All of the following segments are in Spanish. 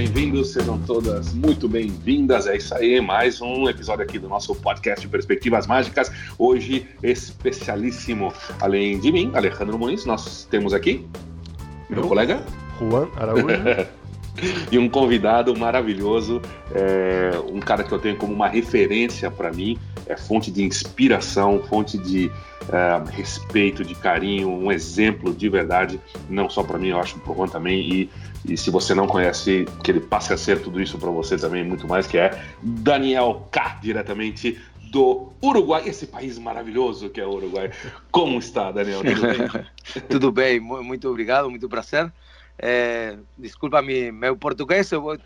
bem-vindos, sejam todas muito bem-vindas. É isso aí, mais um episódio aqui do nosso podcast Perspectivas Mágicas. Hoje, especialíssimo, além de mim, Alejandro Muniz, nós temos aqui meu colega Juan Araújo. e um convidado maravilhoso, é, um cara que eu tenho como uma referência para mim, é fonte de inspiração, fonte de é, respeito, de carinho, um exemplo de verdade, não só para mim, eu acho para o Juan também. E, e se você não conhece, que ele passe a ser tudo isso para você também, muito mais, que é Daniel K, diretamente do Uruguai, esse país maravilhoso que é o Uruguai. Como está, Daniel? Tudo bem? Tudo bem, muito obrigado, muito prazer. É, desculpa meu português, eu vou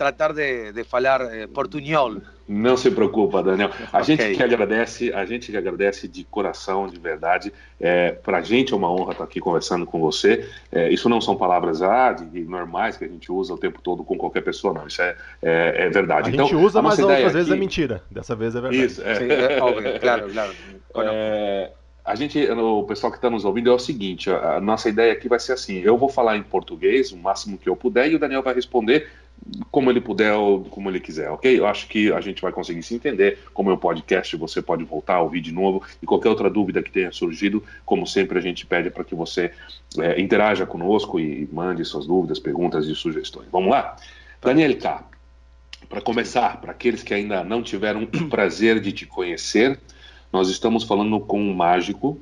tratar de, de falar eh, portunhol. Não se preocupa, Daniel. A okay. gente que agradece, a gente que agradece de coração, de verdade. É, Para a gente é uma honra estar aqui conversando com você. É, isso não são palavras ah, de, de, normais que a gente usa o tempo todo com qualquer pessoa, não. Isso é, é, é verdade. A gente então, usa, a mas outras aqui... vezes é mentira. Dessa vez é verdade. Isso, é. Sim, é óbvio, claro, claro. É, a gente, o pessoal que está nos ouvindo é o seguinte: a, nossa ideia aqui vai ser assim: eu vou falar em português o máximo que eu puder e o Daniel vai responder como ele puder ou como ele quiser, ok? Eu acho que a gente vai conseguir se entender. Como é um podcast, você pode voltar a ouvir de novo e qualquer outra dúvida que tenha surgido, como sempre, a gente pede para que você é, interaja conosco e mande suas dúvidas, perguntas e sugestões. Vamos lá? Daniel K. Para começar, para aqueles que ainda não tiveram o prazer de te conhecer, nós estamos falando com um mágico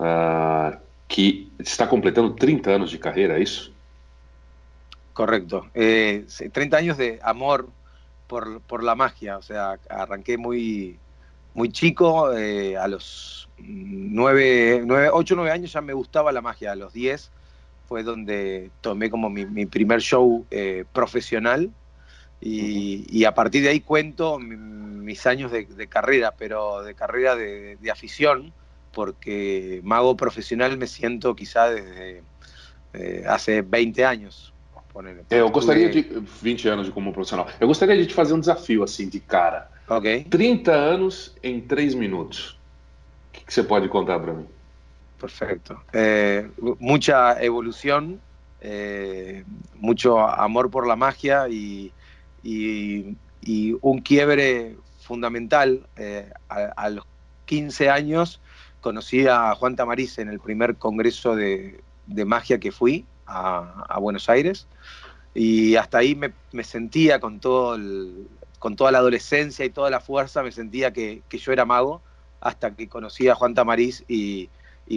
uh, que está completando 30 anos de carreira, é isso? Correcto. Eh, 30 años de amor por, por, la magia. O sea, arranqué muy, muy chico. Eh, a los 9, 9, 8 9 años ya me gustaba la magia. A los 10 fue donde tomé como mi, mi primer show eh, profesional. Y, y, a partir de ahí cuento mis años de, de carrera, pero de carrera de, de, afición, porque mago profesional me siento quizá desde eh, hace 20 años. É, eu gostaria de. 20 anos como profissional. Eu gostaria de te fazer um desafio assim, de cara. Ok. 30 anos em 3 minutos. O que, que você pode contar para mim? Perfecto. Eh, mucha evolución, eh, mucho amor por la magia y, y, y un quiebre fundamental. Eh, a, a, los 15 años conocí a Juan Tamariz en el primer congreso de, de magia que fui a, Buenos Aires y hasta ahí me, me sentía con, todo con toda la adolescencia y toda la fuerza, me sentía que, yo era mago hasta que conocí a Juan Tamariz y,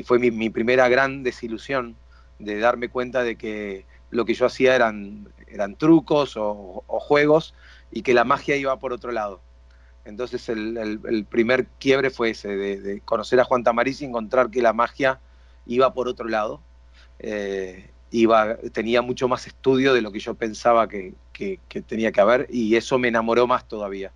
fue mi, primera gran desilusión de darme cuenta de que lo que yo hacía eran, eran trucos o, juegos y que la magia iba por otro lado. Entonces el, primer quiebre fue ese, de, de, conocer a Juan Tamariz y encontrar que la magia iba por otro lado. Eh, iba, tenía mucho más estudio de lo que yo pensaba que, que, que tenía que haber y eso me enamoró más todavía.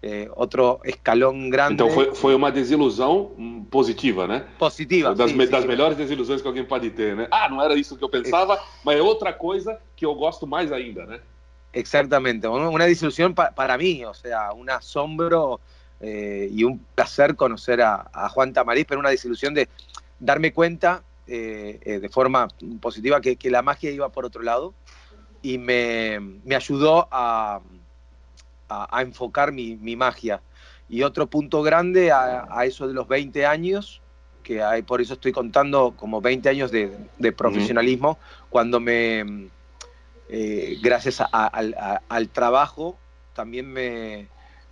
Eh, outro escalão grande. Então foi, foi uma desilusão positiva, né? Positiva. Das, sim, me, das melhores desilusões que alguém pode ter, né? Ah, não era isso que eu pensava, é. mas é outra coisa que eu gosto mais ainda, né? Exactamente, una desilusión pa, para mí, o sea, un asombro eh, y un placer conocer a, a Juan Tamariz, pero una desilusión de darme cuenta eh, eh, de forma positiva que, que, la magia iba por otro lado y me, me ayudó a, a, a enfocar mi, mi, magia. Y otro punto grande a, a, eso de los 20 años, que hay, por eso estoy contando como 20 años de, de profesionalismo, cuando me, eh, gracias al, al, trabajo, también me,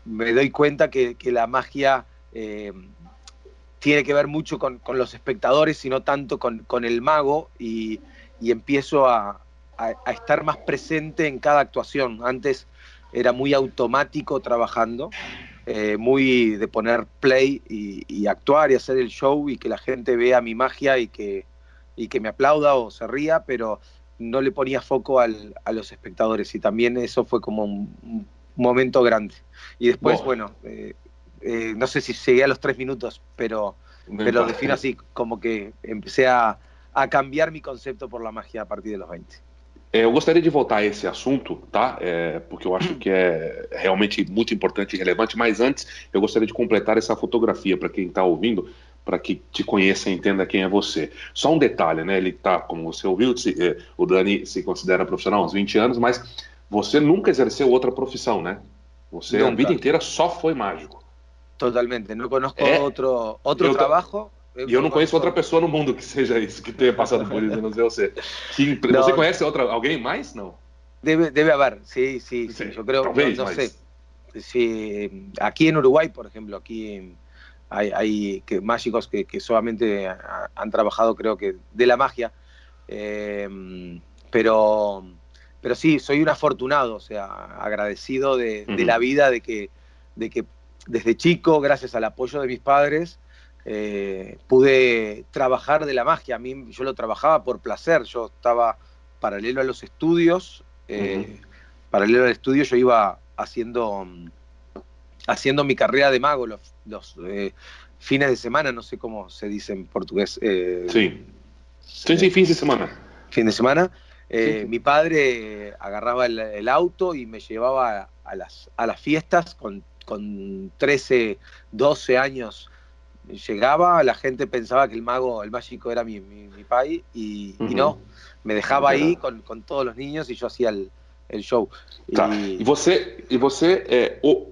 me doy cuenta que, que la magia eh, tiene que ver mucho con, con los espectadores y no tanto con, con el mago y, y empiezo a, a, a, estar más presente en cada actuación. Antes era muy automático trabajando, eh, muy de poner play y, y, actuar y hacer el show y que la gente vea mi magia y que, y que me aplauda o se ría, pero no le ponía foco al, a los espectadores y también eso fue como un, un momento grande. Y después, bueno, bueno eh, eh, no sé si llegué a los tres minutos, pero, pero lo defino así, como que empecé a, a, cambiar mi concepto por la magia a partir de los 20. É, eu gostaria de voltar a esse assunto, tá? É, porque eu acho que é realmente muito importante e relevante, mas antes eu gostaria de completar essa fotografia para quem está ouvindo, para que te conheça e entenda quem é você. Só um detalhe, né? Ele tá, como você ouviu, é, o Dani se considera profissional há uns 20 anos, mas você nunca exerceu outra profissão, né? Você nunca. a vida inteira só foi mágico. Totalmente, não conozco é, outro, outro trabalho. E eu não conheço outra pessoa no mundo que seja isso, que tenha passado por isso, não sei você. Que, não. Você conhece outra, alguém mais? Não. Debe, debe haber, sí, sí, sí. Yo creo, Talvez, no, no sé. Sí, aquí en Uruguay, por ejemplo, aquí hay, hay que, mágicos que, que solamente han trabajado, creo que, de la magia. Eh, pero, pero sí, soy un afortunado, o sea, agradecido de, de la vida, de que, de que desde chico, gracias al apoyo de mis padres, eh, pude trabajar de la magia. A mí yo lo trabajaba por placer, yo estaba paralelo a los estudios, eh, paralelo al estudio yo iba haciendo, haciendo mi carrera de mago los, los eh, fines de semana, no sé cómo se dice en portugués. sí. Sí, sí, fin de semana. Fin de semana. Mi padre agarraba el, auto y me llevaba a las, a las fiestas con, con 13, 12 años llegaba, la gente pensaba que el mago, el mágico era mi, mi, mi país y, uh -huh. y, no, me dejaba com, com todos os ninhos e eu fazia o show. Tá. E... e, você, e você é, o,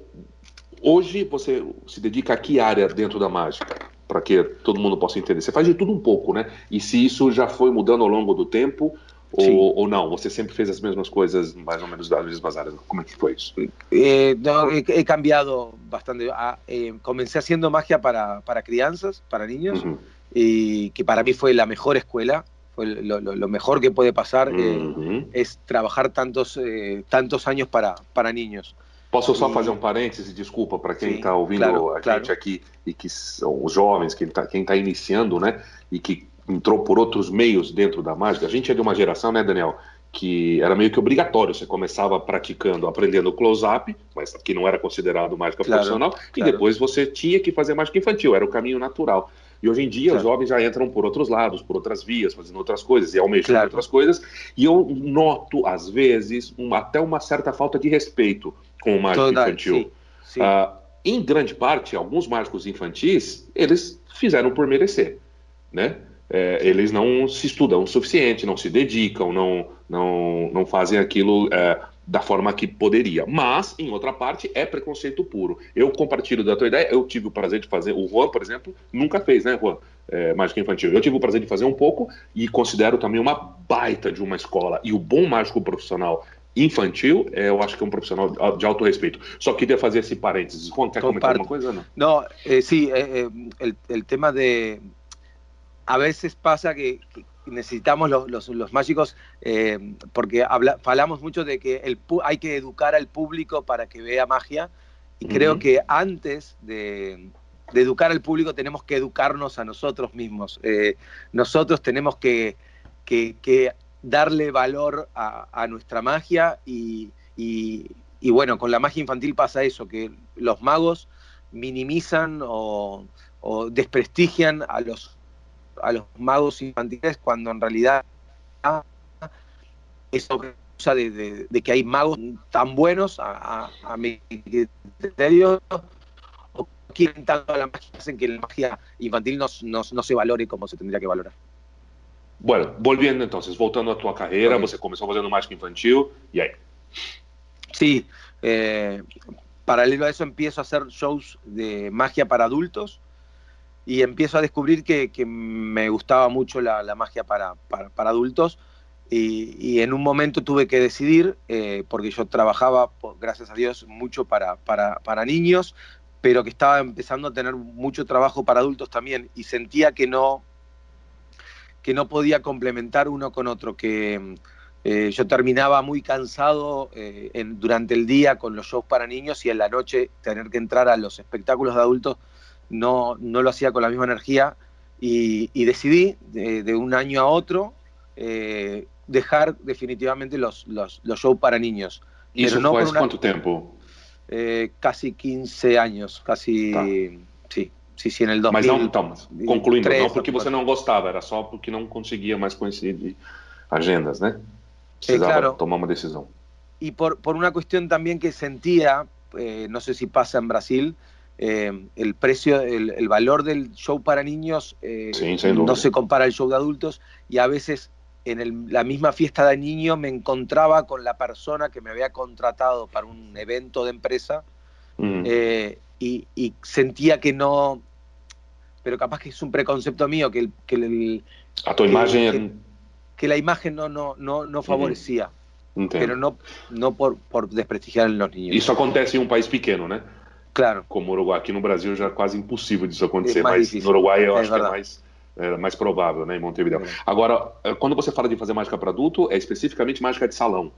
hoje você se dedica a que área dentro da mágica? Para que todo mundo possa entender. Você faz de tudo um pouco, né? E se isso já foi mudando ao longo do tempo ou, ou, não? Você sempre fez as mesmas coisas, mais ou menos das mesmas áreas? Como é que foi isso? Eh, no, he, he, cambiado bastante. Ah, eh, comencé haciendo magia para, para crianças, para niños, uh -huh. y que para mí fue la mejor escuela. Fue lo, lo, lo mejor que puede pasar uh -huh. eh, es trabajar tantos, eh, tantos años para, para niños. Posso só fazer um parêntese, desculpa, para quem está ouvindo claro, a claro. gente aqui e que são os jovens, quem está quem tá iniciando, né? E que entrou por outros meios dentro da mágica. A gente é de uma geração, né, Daniel? Que era meio que obrigatório. Você começava praticando, aprendendo close-up, mas que não era considerado mágica claro, profissional, claro. e depois você tinha que fazer mágica infantil, era o caminho natural. E hoje em dia claro. os jovens já entram por outros lados, por outras vias, fazendo outras coisas e almejando outras coisas. E eu noto, às vezes, uma, até uma certa falta de respeito com o mágico Toda, infantil. Sim, sim. Uh, em grande parte, alguns mágicos infantis, eles fizeram por merecer, né? É, eles não se estudam o suficiente, não se dedicam, não, não, não fazem aquilo é, da forma que poderia. Mas, em outra parte, é preconceito puro. Eu compartilho da tua ideia, eu tive o prazer de fazer, o Juan, por exemplo, nunca fez, né, Juan? É, mágica infantil. Eu tive o prazer de fazer um pouco e considero também uma baita de uma escola. E o bom mágico profissional infantil, é, eu acho que é um profissional de alto respeito. Só queria fazer esse parênteses. Juan, quer comentar alguma coisa? Não, não eh, sí, eh, el, el tema de a veces pasa que, que necesitamos los, los, los mágicos, eh, porque habla, hablamos mucho de que el, hay que educar al público para que vea magia, y uh -huh. creo que antes de, de, educar al público tenemos que educarnos a nosotros mismos. Eh, nosotros tenemos que, que, que darle valor a, a nuestra magia y, y, y, bueno, con la magia infantil pasa eso, que los magos minimizan o, o desprestigian a los a los magos infantiles cuando en realidad es cosa de, de, de, que hay magos tan buenos a, a, a mi criterio o quieren tanto a la magia hacen que la magia infantil no, no, no, se valore como se tendría que valorar. Bueno, volviendo entonces, voltando a tu carreira, você começou fazendo mágica infantil, e aí? Sí, eh, paralelo a eso empiezo a hacer shows de magia para adultos, y empiezo a descubrir que, que me gustaba mucho la, magia para, para, para adultos. Y, y, en un momento tuve que decidir, eh, porque yo trabajaba, gracias a Dios, mucho para, para, para, niños, pero que estaba empezando a tener mucho trabajo para adultos también y sentía que no, que no podía complementar uno con otro, que eh, yo terminaba muy cansado eh, durante el día con los shows para niños y en la noche tener que entrar a los espectáculos de adultos no, no lo hacía con la misma energía y, y decidí de, de, un año a otro eh, dejar definitivamente los, los, los, shows para niños. ¿Y eso no fue una, cuánto tiempo? Eh, casi 15 años, casi... Tá. Sí, sí, sí, en el 2000. Mas não, então, concluindo, 3, não porque você não gostava, era só porque não conseguia mais coincidir agendas, né? Precisava eh, claro. tomar uma decisão. Y por, por una cuestión también que sentía, eh, no sé si pasa en Brasil, eh, el precio, el, el, valor del show para niños eh, sí, no se compara al show de adultos y a veces en la misma fiesta de niño me encontraba con la persona que me había contratado para un evento de empresa mm. eh, y, sentía que no, pero capaz que es un preconcepto mío, que, el, a tu imagen... Que, la imagen no, no, no, no favorecía. Pero no, no por, por desprestigiar a los niños. Eso acontece en un país pequeño, ¿no? Claro. Como Uruguay. Aquí en Brasil ya es casi imposible eso acontecer, mas en Uruguay yo acho que é é mais provável, né, em Montevideo. É. Agora, eh, quando você fala de fazer mágica para adulto, é especificamente mágica de salão?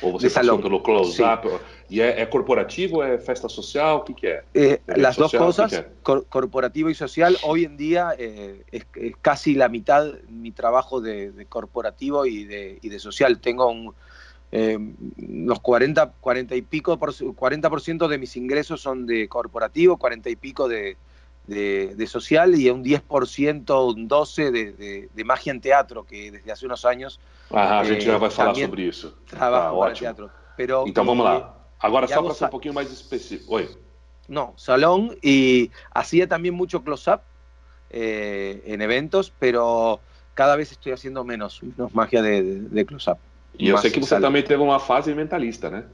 Ou você de salão. pelo close-up? E é, é, corporativo, é festa social? O que, que é? Eh, las dos cosas, é? cor corporativo y social. Hoy en día eh, es, es, casi la mitad mi trabajo de, de corporativo y de, y de social. Tengo un, eh, los 40, 40 y pico, por, 40% de mis ingresos son de corporativo, 40 y pico de, de, social y un 10%, un 12% de, de, magia en teatro, que desde hace unos años. Ajá, a gente já vai falar sobre isso. Trabajo ah, teatro. Pero, então vamos lá. Agora, só para ser un poquito más específico. Oi. No, salón y hacía también mucho close-up eh, en eventos, pero cada vez estoy haciendo menos, menos magia de, de close-up. Y yo sé que usted también tuvo una fase mentalista, ¿no?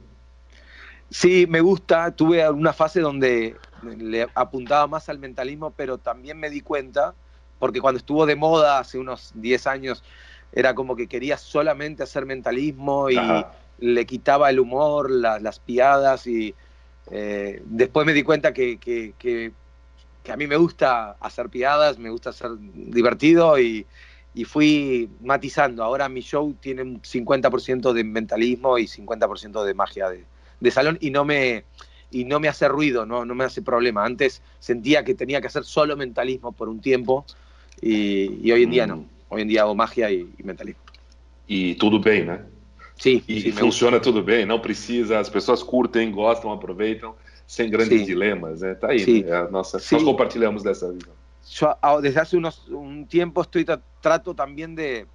Sí, me gusta. Tuve una fase donde le apuntaba más al mentalismo, pero también me di cuenta, porque cuando estuvo de moda hace unos 10 años, era como que quería solamente hacer mentalismo y le quitaba el humor, las piadas y eh, después me di cuenta que, que, que, a mí me gusta hacer piadas, me gusta ser divertido y, y fui matizando. Ahora mi show tiene un 50% de mentalismo y 50% de magia de, de salón y no me y no me hace ruido, no, no me hace problema. Antes sentía que tenía que hacer solo mentalismo por un tiempo y, hoy en día no. Mm. Hoy en día hago magia y, mentalismo. Y todo bien, ¿no? Sí. Y funciona todo bien, no precisa, las personas curten, gustan, aproveitan, sin grandes dilemas, Está ahí, sí. compartilhamos de esa vida. Yo desde hace unos, un tiempo estoy trato también de,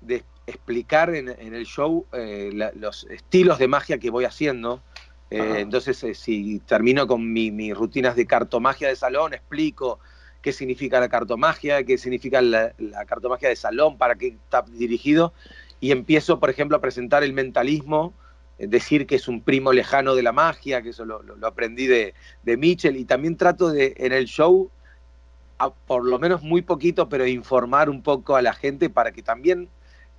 de explicar en, el show eh, los estilos de magia que voy haciendo. Eh, entonces, eh, si termino con mis rutinas de cartomagia de salón, explico qué significa la cartomagia, qué significa la, cartomagia de salón, para qué está dirigido, y empiezo, por ejemplo, a presentar el mentalismo, decir que es un primo lejano de la magia, que eso lo, aprendí de, de, Mitchell, y también trato de, en el show, por lo menos muy poquito, pero informar un poco a la gente para que también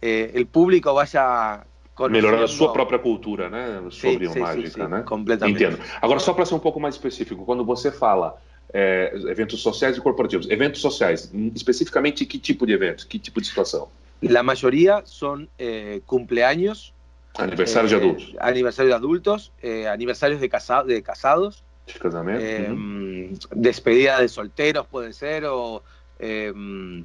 eh, el público vaya Melhorar a sua própria cultura, né? Sobre sim, mágica, sim, sim, né? Completamente. Entendo. Agora, só para ser um pouco mais específico, quando você fala é, eventos sociais e corporativos, eventos sociais, especificamente que tipo de eventos, que tipo de situação? La mayoría son eh, cumpleaños. Aniversarios eh, de adultos. Aniversarios de adultos, eh, aniversarios de, casa, de casados. Eh, uh -huh. Despedida de solteros puede ser, o em,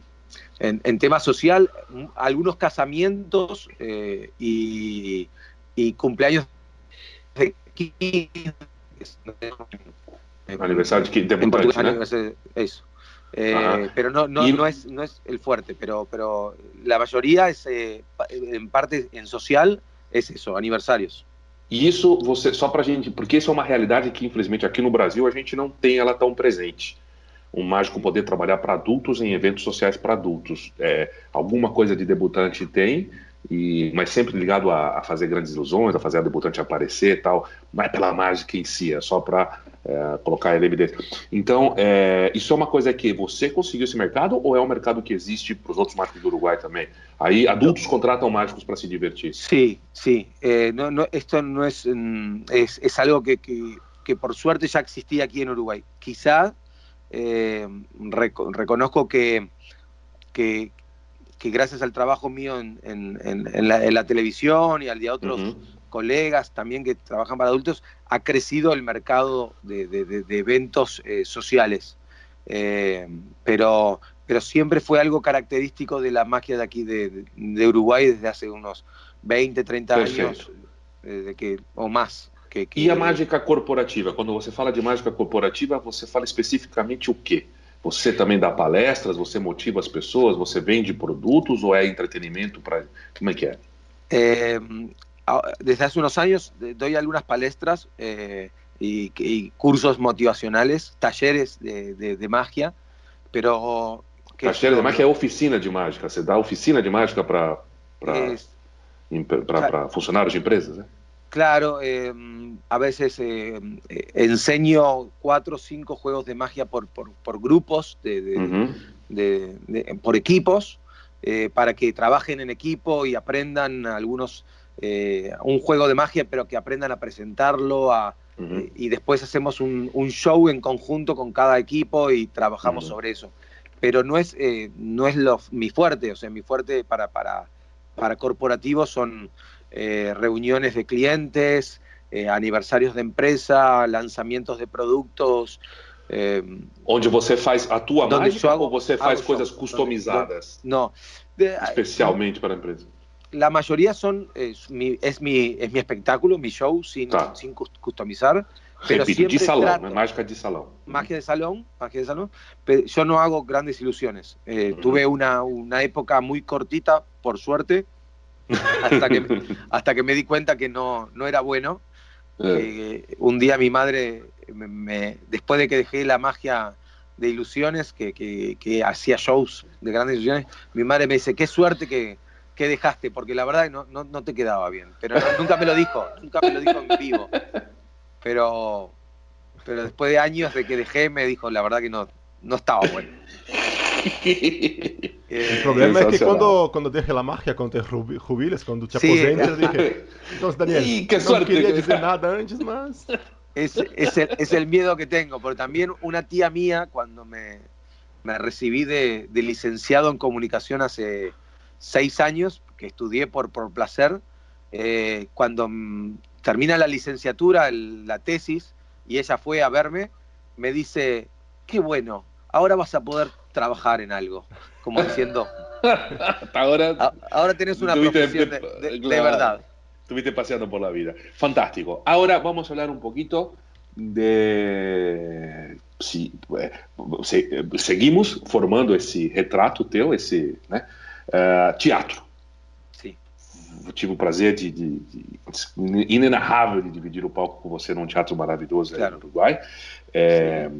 en, tema social, algunos casamientos eh, y, cumpleaños de 15, aniversario de Eso. Eh, pero no, no, no, es, no es el fuerte, pero, pero la mayoría es, eh, en parte en social, es eso, aniversarios. E isso, você, só pra gente, porque isso é uma realidade que, infelizmente, aqui no Brasil a gente não tem ela tão presente um mágico poder trabalhar para adultos em eventos sociais para adultos. É, alguma coisa de debutante tem, e, mas sempre ligado a, a, fazer grandes ilusões, a fazer a debutante aparecer e tal, não é pela mágica em si, é só para é, colocar ele em evidência. Então, é, isso é uma coisa que você conseguiu esse mercado ou é um mercado que existe para os outros mágicos do Uruguai também? Aí adultos contratam mágicos para se divertir. Sim, sim. Eh, no, no, esto no es, es, es algo que, que, que por suerte ya existía aquí en Uruguay. Quizá Eh, reconozco que, que, gracias al trabajo mío en, la, televisión y al de otros colegas también que trabajan para adultos, ha crecido el mercado de, eventos eh, sociales. Eh, pero, pero siempre fue algo característico de la magia de aquí de, Uruguay desde hace unos 20, 30 años que, o más. Que, que... E a mágica corporativa? Quando você fala de mágica corporativa, você fala especificamente o quê? Você também dá palestras, você motiva as pessoas, você vende produtos ou é entretenimento para como é que é? Eh, desde hace unos años doy algunas palestras eh, y, y, cursos motivacionales, talleres de, de, de magia, pero... Talleres de magia é oficina de mágica, você dá oficina de mágica para para funcionarios de empresas. ¿eh? Claro, em, a veces eh, enseño cuatro o cinco juegos de magia por, por, grupos, de, por equipos, para que trabajen en equipo y aprendan algunos, eh, un juego de magia, pero que aprendan a presentarlo y después hacemos un, show en conjunto con cada equipo y trabajamos sobre eso. Pero no es, no es lo, mi fuerte, o sea, mi fuerte para, para, para corporativos son eh, reuniones de clientes, eh, aniversarios de empresa, lanzamientos de productos. Eh, Onde você faz a tua mágica hago, ou você faz coisas customizadas? No. Especialmente para a empresa. La mayoría son, es mi, es mi, es mi espectáculo, mi show, sin, sin customizar. Pero Repito, de salón, trato, mágica de salón. Magia de salón, magia de salón. Pero yo no hago grandes ilusiones. Eh, uh -huh. Tuve una, una época muy cortita, por suerte, hasta que, hasta que me di cuenta que no, no era bueno. Eh. un día mi madre, me, después de que dejé la magia de ilusiones, que, que, hacía shows de grandes ilusiones, mi madre me dice, qué suerte que, que dejaste, porque la verdad no, no, no te quedaba bien. Pero nunca me lo dijo, nunca me lo dijo en vivo. Pero, pero después de años de que dejé, me dijo, la verdad que no, no estaba bueno. El problema es que cuando, cuando deje la magia, cuando te jubiles, cuando te aposentes, dije, entonces Daniel, qué no quería decir nada antes más. Es, es, el, es, el, miedo que tengo, pero también una tía mía, cuando me, me recibí de, de, licenciado en comunicación hace seis años, que estudié por, por placer, eh, cuando termina la licenciatura, el, la tesis, y ella fue a verme, me dice, qué bueno, ahora vas a poder trabajar en algo, como diciendo, ahora, ahora tienes una profesión de, de, de, verdad. Estuviste paseando por la vida. Fantástico. Ahora vamos a hablar un poquito de si, seguimos formando esse retrato teu, esse né, uh, teatro. Sim. Tive o prazer de, de, de, inenarrável de dividir o palco com você num teatro maravilhoso claro. no Uruguai. É,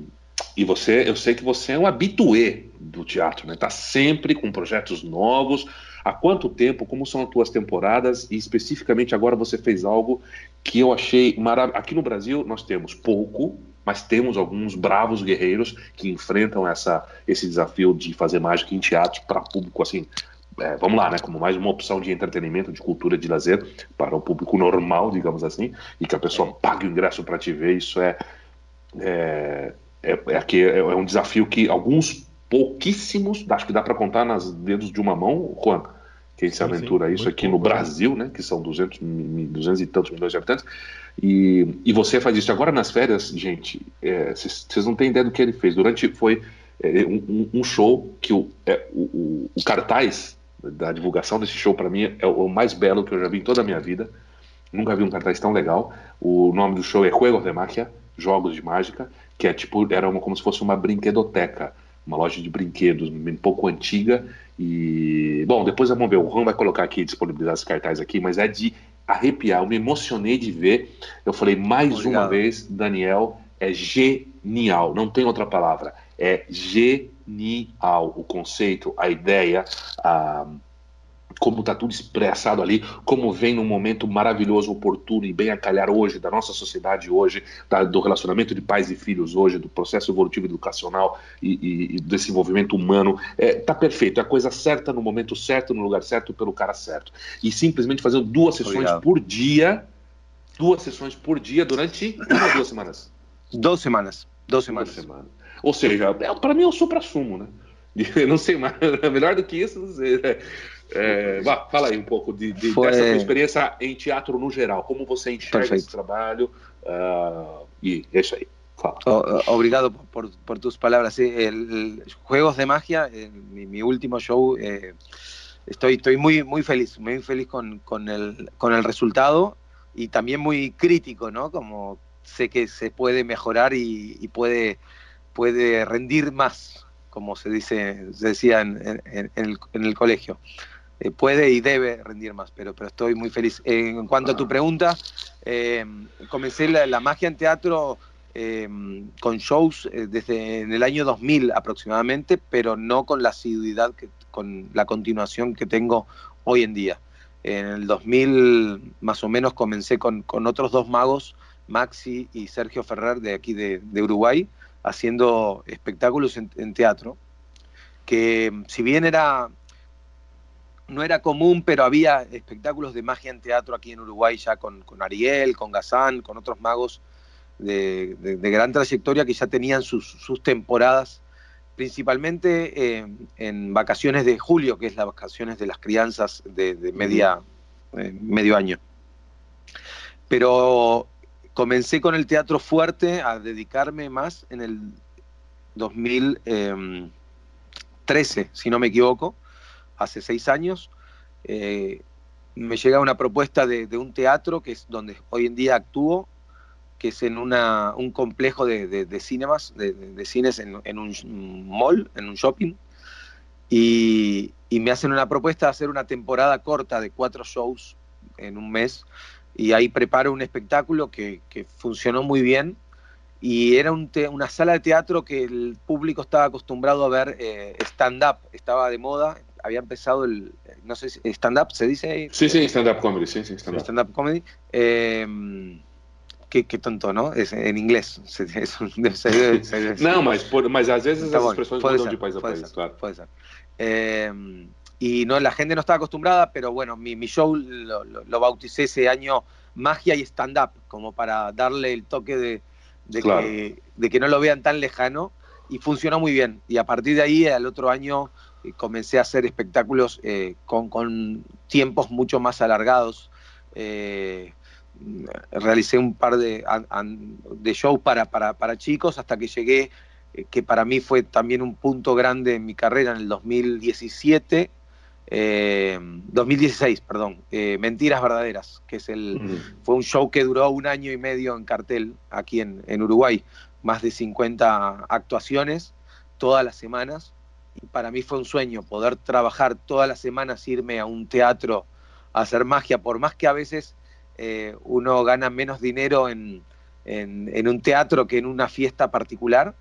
e você, eu sei que você é um habituê do teatro, né? Tá sempre com projetos novos. Há quanto tempo? Como são as tuas temporadas? E especificamente agora você fez algo que eu achei maravilhoso. Aqui no Brasil nós temos pouco, mas temos alguns bravos guerreiros que enfrentam essa, esse desafio de fazer mágica em teatro para público assim. É, vamos lá, né? Como mais uma opção de entretenimento, de cultura, de lazer para o público normal, digamos assim, e que a pessoa pague o ingresso para te ver. Isso é, é é, é, é, é um desafio que alguns pouquíssimos, acho que dá para contar nas dedos de uma mão, Juan, quem se aventura sim, isso aqui no Brasil, né, que são 200, 200 e tantos milhões de habitantes, e, e você faz isso. Agora nas férias, gente, vocês é, não têm ideia do que ele fez. Durante, foi é, um, um, show que o, é, o, o, cartaz da divulgação desse show, para mim, é o mais belo que eu já vi em toda a minha vida. Nunca vi um cartaz tão legal. O nome do show é Juegos de Magia, Jogos de Mágica, que é tipo, era uma, como se fosse uma brinquedoteca, uma loja de brinquedos um pouco antiga. E, bom, depois vamos ver, o Ron vai colocar aqui, disponibilizar os cartazes aqui, mas é de arrepiar, eu me emocionei de ver. Eu falei mais Obrigado. uma vez, Daniel, é genial, não tem outra palavra, é genial o conceito, a ideia, a como está tudo expressado ali, como vem num momento maravilhoso, oportuno e bem a calhar hoje, da nossa sociedade hoje, da, do relacionamento de pais e filhos hoje, do processo evolutivo educacional e, e, e desenvolvimento humano. É, tá perfeito, é a coisa certa no momento certo, no lugar certo, pelo cara certo. E simplesmente fazendo duas sessões Obrigado. por dia, duas sessões por dia durante uma ou duas semanas? Duas semanas. Duas semanas. Duas semanas. Ou seja, é, para mim é o supra-sumo, né? não sei mais, melhor do que isso? É, vá, fala aí um pouco de, de Foi... dessa experiência em teatro no geral, como você enxerga Perfeito. esse trabalho uh, e é isso aí. Fala. Obrigado por, por tus palabras. El, Juegos de Magia, mi, mi, último show, eh, estoy, estoy muy, muy feliz, muy feliz con, con, el, con el resultado y también muy crítico, ¿no? Como sé que se puede mejorar y, y puede, puede rendir más, como se dice, se decía en, en, en, el, en el colegio. Eh, puede y debe rendir más, pero, pero estoy muy feliz. en cuanto a tu pregunta, eh, comencé la, magia en teatro eh, con shows desde en el año 2000 aproximadamente, pero no con la asiduidad, que, con la continuación que tengo hoy en día. En el 2000 más o menos comencé con, otros dos magos, Maxi y Sergio Ferrer de aquí de, Uruguay, haciendo espectáculos en, teatro, que si bien era no era común, pero había espectáculos de magia en teatro aquí en Uruguay ya con, Ariel, con Gazán, con otros magos de, gran trayectoria que ya tenían sus, temporadas, principalmente eh, en vacaciones de julio, que es las vacaciones de las crianzas de, media, eh, medio año. Pero comencé con el teatro fuerte a dedicarme más en el 2013, em, si no me equivoco, hace seis años. Eh, me llega una propuesta de, de, un teatro que es donde hoy en día actúo que es en una, un complejo de, de, cinemas, de, cines en, un mall, en un shopping, y, me hacen una propuesta de hacer una temporada corta de cuatro shows en un mes, y ahí preparo un espectáculo que, funcionó muy bien, y era una sala de teatro que el público estaba acostumbrado a ver eh, stand-up, estaba de moda, había empezado el, no sé, stand-up, ¿se dice? Sí, sí, stand-up comedy, sí, sí, stand-up. Stand comedy. Eh, qué, tonto, ¿no? Es en inglés. no, mas, por, mas às vezes las expresiones mudam de país a país, claro. Puede ser. Em, y no, la gente no estaba acostumbrada, pero bueno, mi, mi show lo, lo, bauticé ese año magia y stand-up, como para darle el toque de, de, que, de, que, no lo vean tan lejano, y funcionó muy bien. Y a partir de ahí, al otro año, eh, comencé a hacer espectáculos eh, con, con, tiempos mucho más alargados. Eh, realicé un par de, de shows para, para, chicos hasta que llegué, que para mí fue también un punto grande en mi carrera en el 2017, 2016, eh, perdón, eh, Mentiras Verdaderas, que es el, fue un show que duró un año y medio en cartel aquí en, en Uruguay, más de 50 actuaciones todas las semanas. Y para mí fue un sueño poder trabajar todas las semanas, irme a un teatro a hacer magia, por más que a veces eh, uno gana menos dinero en, en, un teatro que en una fiesta particular,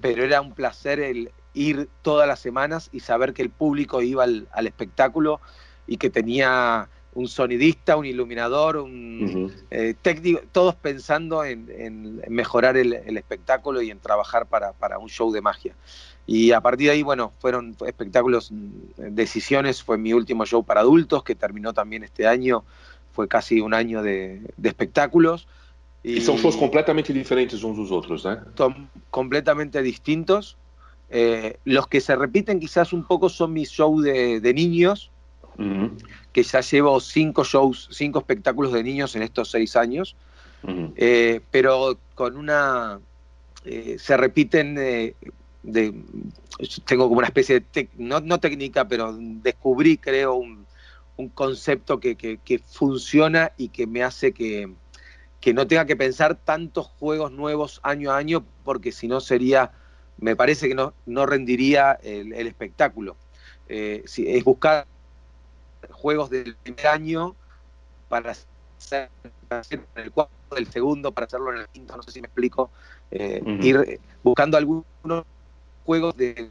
pero era un placer el ir todas las semanas y saber que el público iba al, espectáculo y que tenía un sonidista, un iluminador, un eh, técnico, todos pensando en, mejorar el, espectáculo y en trabajar para, para, un show de magia. Y a partir de ahí, bueno, fueron espectáculos, mm, decisiones, fue mi último show para adultos, que terminó también este año fue casi un año de, espectáculos. Y, son shows completamente diferentes unos los otros, ¿eh? Son completamente distintos. Eh, los que se repiten quizás un poco son mis shows de, niños, que ya llevo cinco shows, cinco espectáculos de niños en estos seis años, eh, pero con una... Eh, se repiten de, tengo como una especie de, no, no técnica, pero descubrí, creo, un, un concepto que, que, funciona y que me hace que, que, no tenga que pensar tantos juegos nuevos año a año, porque si no sería, me parece que no, no rendiría el, espectáculo. Eh, si, es buscar juegos del primer año para hacer, en el cuarto, del segundo, para hacerlo en el quinto, no sé si me explico. Eh, ir buscando algunos juegos de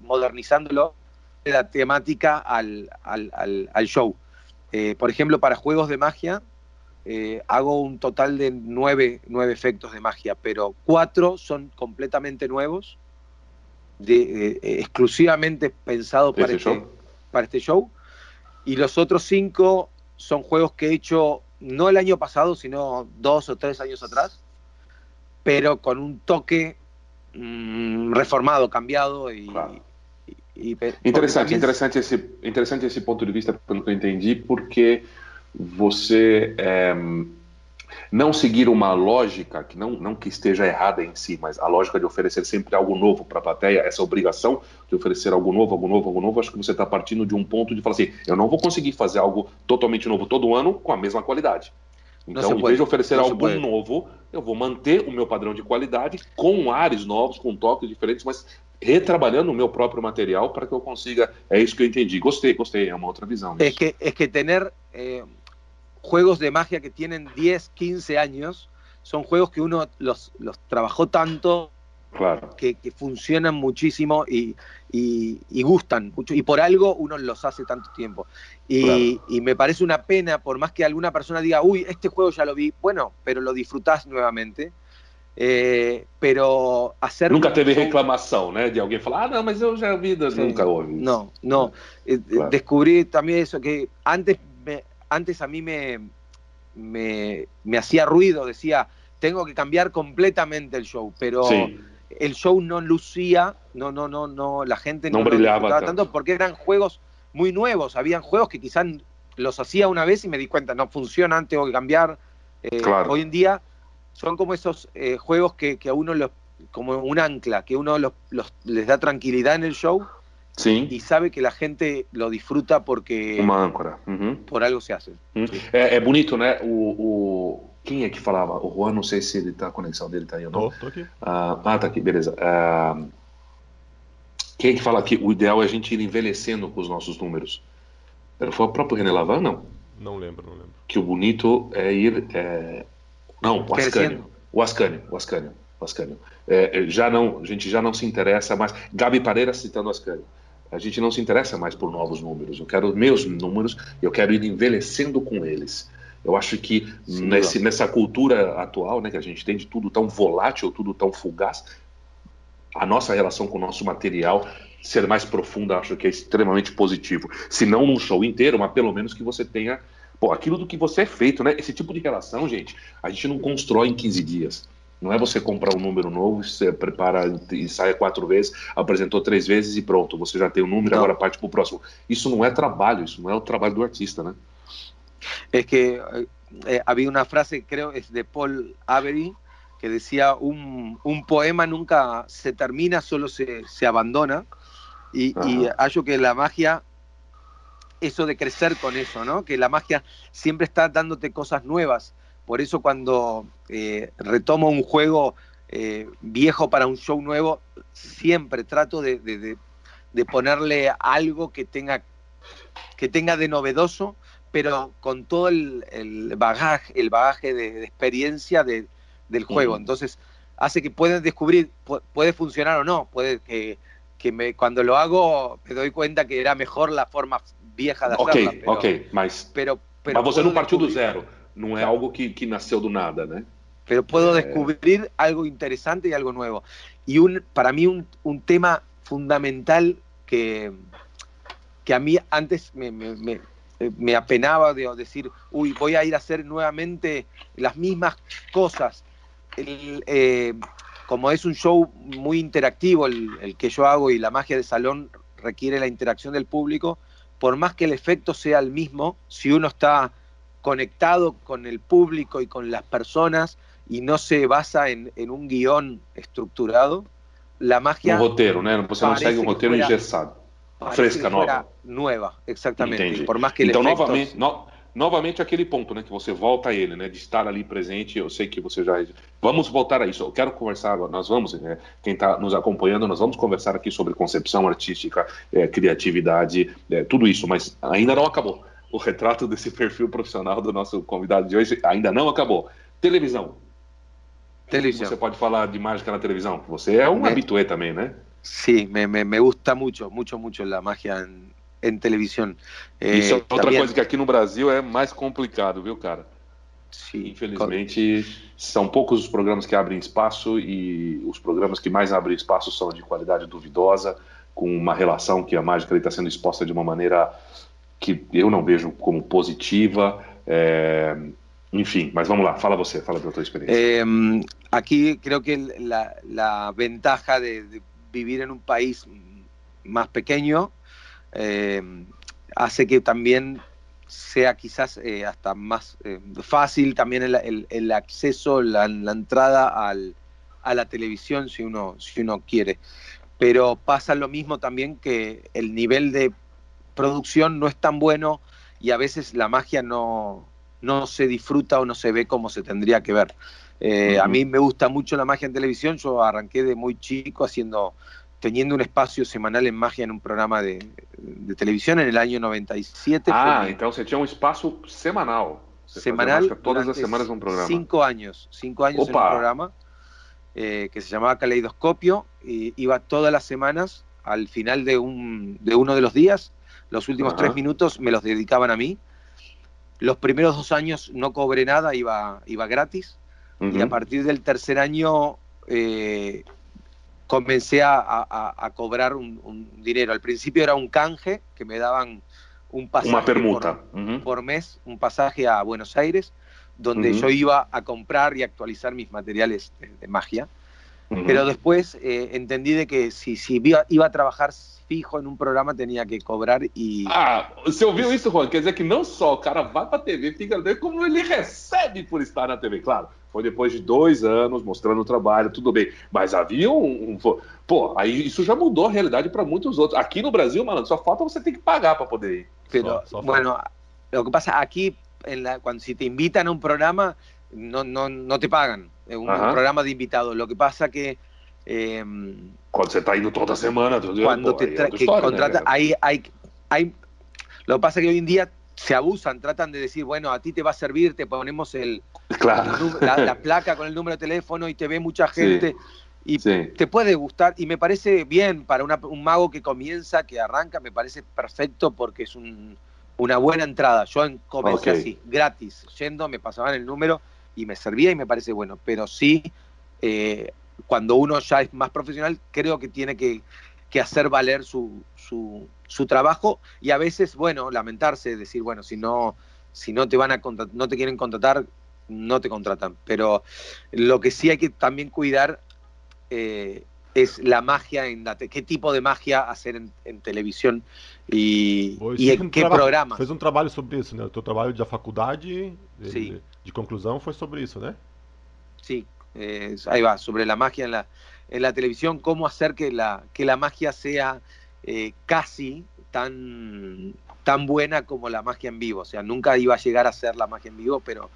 modernizándolo la temática al, show. Eh, por ejemplo, para juegos de magia, eh, hago un total de nueve, efectos de magia, pero cuatro son completamente nuevos, de, eh, exclusivamente pensados para, este, este, para este show. Y los otros cinco son juegos que he hecho no el año pasado, sino dos o tres años atrás, pero con un toque mm, reformado, cambiado y, interessante, interessante, esse, interessante esse ponto de vista, pelo que eu entendi, porque você é, não seguir uma lógica, que não, não que esteja errada em si, mas a lógica de oferecer sempre algo novo para a plateia, essa obrigação de oferecer algo novo, algo novo, algo novo, acho que você está partindo de um ponto de falar assim, eu não vou conseguir fazer algo totalmente novo todo ano com a mesma qualidade. Então, em vez de oferecer algo novo, eu vou manter o meu padrão de qualidade com ares novos, com toques diferentes, mas retrabalhando o meu próprio material para que eu consiga. É isso que eu entendi. Gostei, gostei. É uma outra visão. É que, é que ter eh, juegos de magia que tienen 10, 15 años son juegos que uno los, los trabajó tanto que, funcionan muchísimo y, gustan mucho, y por algo uno los hace tanto tiempo. Y, me parece una pena, por más que alguna persona diga, uy, este juego ya lo vi, bueno, pero lo disfrutás nuevamente. Eh, pero hacer. Nunca teve reclamación, ¿no? De alguien falar, ah, no, mas yo ya vi, nunca ouvi. No, no. Eh, descubrí también eso, que antes, antes a mí me, me, me hacía ruido, decía, tengo que cambiar completamente el show, pero el show no lucía, no, no, no, no, la gente no, brillaba tanto. porque eran juegos muy nuevos, habían juegos que quizás los hacía una vez y me di cuenta, no funcionan, tengo que cambiar. Eh, hoy en día son como esos eh, juegos que, a uno los, como un ancla, que uno los, les da tranquilidad en el show Sim. y sabe que la gente lo disfruta porque por algo se hace. É, bonito, né? O, Quem é que falava? O Juan, não sei se ele tá, a conexão dele tá aí ou não. Tô, tô aqui. Ah, ah tá aqui, beleza. Ah, quem é que fala que o ideal é a gente ir envelhecendo com os nossos números? Foi o próprio René Lavan, não? Não lembro, não lembro. Que o bonito é ir. É... Não, o Ascânio. O Ascânio, o Ascânio. O Ascânio. É, é, já não, a gente já não se interessa mais. Gabi Pareira citando o Ascânio. A gente não se interessa mais por novos números. Eu quero meus números, eu quero ir envelhecendo com eles. Eu acho que nesse, nessa cultura atual, né, que a gente tem de tudo tão volátil, tudo tão fugaz, a nossa relação com o nosso material ser mais profunda, acho que é extremamente positivo. Se não num show inteiro, mas pelo menos que você tenha pô, aquilo do que você é feito, né? Esse tipo de relação, gente, a gente não constrói em 15 dias. Não é você comprar um número novo, você prepara e sai quatro vezes, apresentou três vezes e pronto, você já tem o um número, não. agora parte para o próximo. Isso não é trabalho, isso não é o trabalho do artista, né? es que eh, había una frase, creo, es de Paul Avery, que decía, un, poema nunca se termina, solo se, abandona. Y, y hallo que la magia, eso de crecer con eso, ¿no? Que la magia siempre está dándote cosas nuevas. Por eso cuando eh, retomo un juego eh, viejo para un show nuevo, siempre trato de, ponerle algo que tenga, que tenga de novedoso pero con todo el, bagaje, el bagaje de, experiencia del juego. Entonces, hace que puedas descubrir, puede funcionar o no, puede que, que me, cuando lo hago me doy cuenta que era mejor la forma vieja de hacerla. Ok, ok, mas, pero, pero do zero, não é algo que, que nasceu do nada, né? Pero puedo descubrir algo interesante y algo nuevo. Y un, para mí un, un tema fundamental que, que a mí antes me, me me apenaba de decir, uy, voy a ir a hacer nuevamente las mismas cosas. Eh, como es un show muy interactivo el, que yo hago y la magia de salón requiere la interacción del público, por más que el efecto sea el mismo, si uno está conectado con el público y con las personas y no se basa en, un guión estructurado, la magia... Un roteiro, ¿no? No segue un roteiro fresca, nova. Nova, exatamente. Entendi. Por mais que então, novamente, no, novamente aquele ponto, né, que você volta a ele, né, de estar ali presente. Eu sei que você já. Vamos voltar a isso. Eu quero conversar. Nós vamos, né, quem está nos acompanhando, nós vamos conversar aqui sobre concepção artística, é, criatividade, é, tudo isso. Mas ainda não acabou. O retrato desse perfil profissional do nosso convidado de hoje ainda não acabou. Televisão. Televisão. Você pode falar de mágica na televisão? Você é um é. habitué também, né? Sí, me, me, gusta mucho, mucho, mucho la magia en, televisión. Eh, otra cosa que aquí en Brasil es más complicado, viu, cara? Sí. Infelizmente, son pocos los programas que abren espacio y los programas que más abren espacio son de calidad duvidosa, con una relación que a mágica está siendo exposta de una manera que yo no vejo como positiva. Eh, enfim, mas vamos lá, fala você, fala da tua experiência. Eh, aqui, creo que la, la ventaja de, de vivir en un país más pequeño eh, hace que también sea quizás eh, hasta más eh, fácil también el, acceso, la, entrada a la televisión si uno, si uno quiere. Pero pasa lo mismo también que el nivel de producción no es tan bueno y a veces la magia no, no se disfruta o no se ve como se tendría que ver. Eh, a mí me gusta mucho la magia en televisión, yo arranqué de muy chico haciendo, teniendo un espacio semanal en magia en un programa de, televisión en el año 97. Ah, entonces tenía un espacio semanal. semanal. Todas las semanas un programa. Cinco años, cinco años en un programa. que se llamaba Caleidoscopio, y iba todas las semanas, al final de, un, de uno de los días, los últimos tres minutos me los dedicaban a mí. Los primeros dos años no cobré nada, iba, iba gratis. Y a partir del tercer año eh, comencé a, cobrar un, dinero. Al principio era un canje que me daban un pasaje Por, mes, un pasaje a Buenos Aires, donde yo iba a comprar y actualizar mis materiales de, magia. Pero después eh, entendí de que si, si iba, a trabajar fijo em um programa tinha que cobrar e. Ah, você ouviu isso, Juan? Quer dizer que não só o cara vai para a TV, fica como ele recebe por estar na TV. Claro, foi depois de dois anos mostrando o trabalho, tudo bem. Mas havia um. um pô, aí isso já mudou a realidade para muitos outros. Aqui no Brasil, malandro, só falta você ter que pagar para poder ir. Pero, só, só bueno, lo que pasa aquí, la, cuando si te invitan a un programa, no, no, no te pagan. Un, programa de invitados. Lo que pasa que Eh, cuando se está yendo toda semana, cuando te que contrata, hay, hay, hay, lo que pasa es que hoy en día se abusan, tratan de decir, bueno, a ti te va a servir, te ponemos el, la, placa con el número de teléfono y te ve mucha gente. Y te puede gustar, y me parece bien para un mago que comienza, que arranca, me parece perfecto porque es un, una buena entrada. Yo comencé así, gratis, yendo, me pasaban el número y me servía y me parece bueno, pero sí eh, cuando uno ya es más profesional, creo que tiene que, hacer valer su, su, trabajo y a veces, bueno, lamentarse, decir, bueno, si no, si no te van a no te quieren contratar, no te contratan. Pero lo que sí hay que también cuidar eh, es la magia en la qué tipo de magia hacer en, televisión y, en qué programa. Fez un trabajo sobre eso, ¿no? Tu trabajo de facultad de, de, conclusión fue sobre eso, ¿no? Sí, eh, ahí va, sobre la magia en la, en la televisión, cómo hacer que la, que la magia sea eh, casi tan, tan buena como la magia en vivo. O sea, nunca iba a llegar a ser la magia en vivo, pero,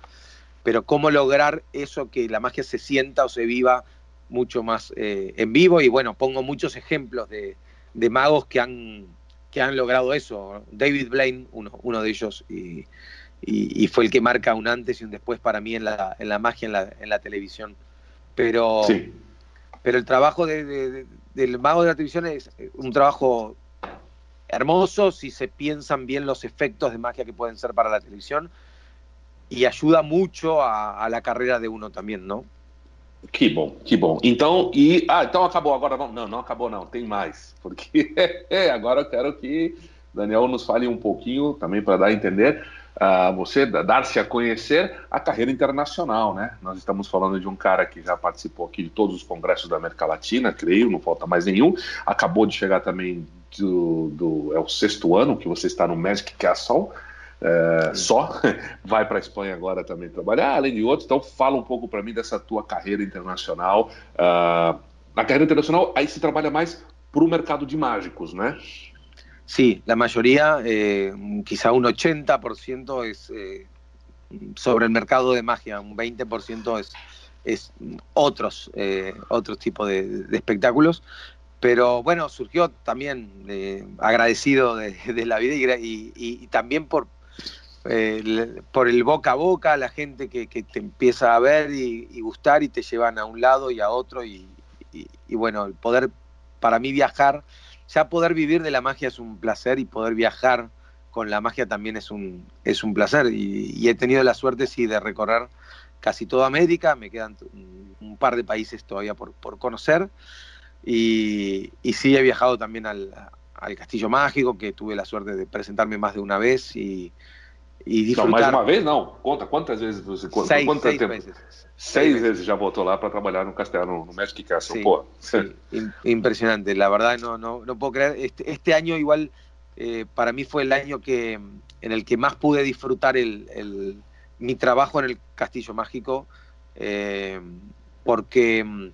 pero cómo lograr eso, que la magia se sienta o se viva mucho más eh, en vivo. Y bueno, pongo muchos ejemplos de, de, magos que han, que han logrado eso. David Blaine, uno, uno de ellos, y, y, fue el que marca un antes y un después para mí en la, en la magia en la, en la televisión. Pero, pero el trabajo de, del mago de la televisión es un trabajo hermoso si se piensan bien los efectos de magia que pueden ser para la televisión y ayuda mucho a, a la carreira de uno também, não? Que bom, que bom. Então, e ah, então acabou agora não, não, não acabou não, tem mais, porque agora eu quero que Daniel nos fale um pouquinho também para dar a entender uh, você dar-se a conhecer a carreira internacional, né? Nós estamos falando de um cara que já participou aqui de todos os congressos da América Latina, creio, não falta mais nenhum. Acabou de chegar também do, do é o sexto ano que você está no Magic Castle. É, só vai para a Espanha agora também trabalhar, além de outros. Então, fala um pouco para mim dessa tua carreira internacional. Uh, na carreira internacional, aí se trabalha mais para o mercado de mágicos, né? Sí, la mayoría, eh, quizá un 80% es eh, sobre el mercado de magia, un 20% es, es otros, eh, otros tipos de, espectáculos. Pero bueno, surgió también agradecido de, la vida y, también por, por el boca a boca, la gente que, te empieza a ver y, y, gustar y te llevan a un lado y a otro. Y, bueno, el poder para mí viajar ya poder vivir de la magia es un placer y poder viajar con la magia también es un, es un placer. Y, he tenido la suerte, sí, de recorrer casi toda América, me quedan un, par de países todavía por, por conocer. Y, y, sí, he viajado también al, al, Castillo Mágico, que tuve la suerte de presentarme más de una vez y, y disfrutar. Não, mais uma vez não. Conta quantas vezes você seis, quanto seis? Vezes. Seis vezes já voltou lá para trabalhar no Castelo, no Magic Castle. Sí, Pô. Sí. Impresionante, la verdad no, no, no puedo creer. Este, este año igual eh, para mí fue el año que en el que más pude disfrutar el, el mi trabajo en el Castillo Mágico, eh, porque mm,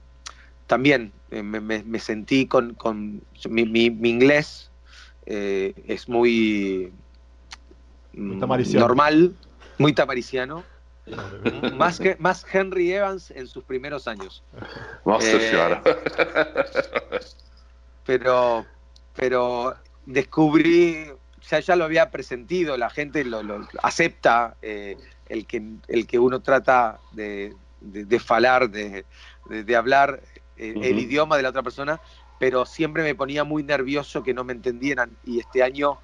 también eh, me, me, me, sentí con, con mi, mi, mi inglés eh, es muy muy mm, normal, muy tamariciano. más, que, más Henry Evans en sus primeros años. Eh, pero, pero descubrí, ya, ya lo había presentido, la gente lo, acepta eh, el, que, el que uno trata de, de, falar de, de, hablar eh, el idioma de la otra persona, pero siempre me ponía muy nervioso que no me entendieran. Y este año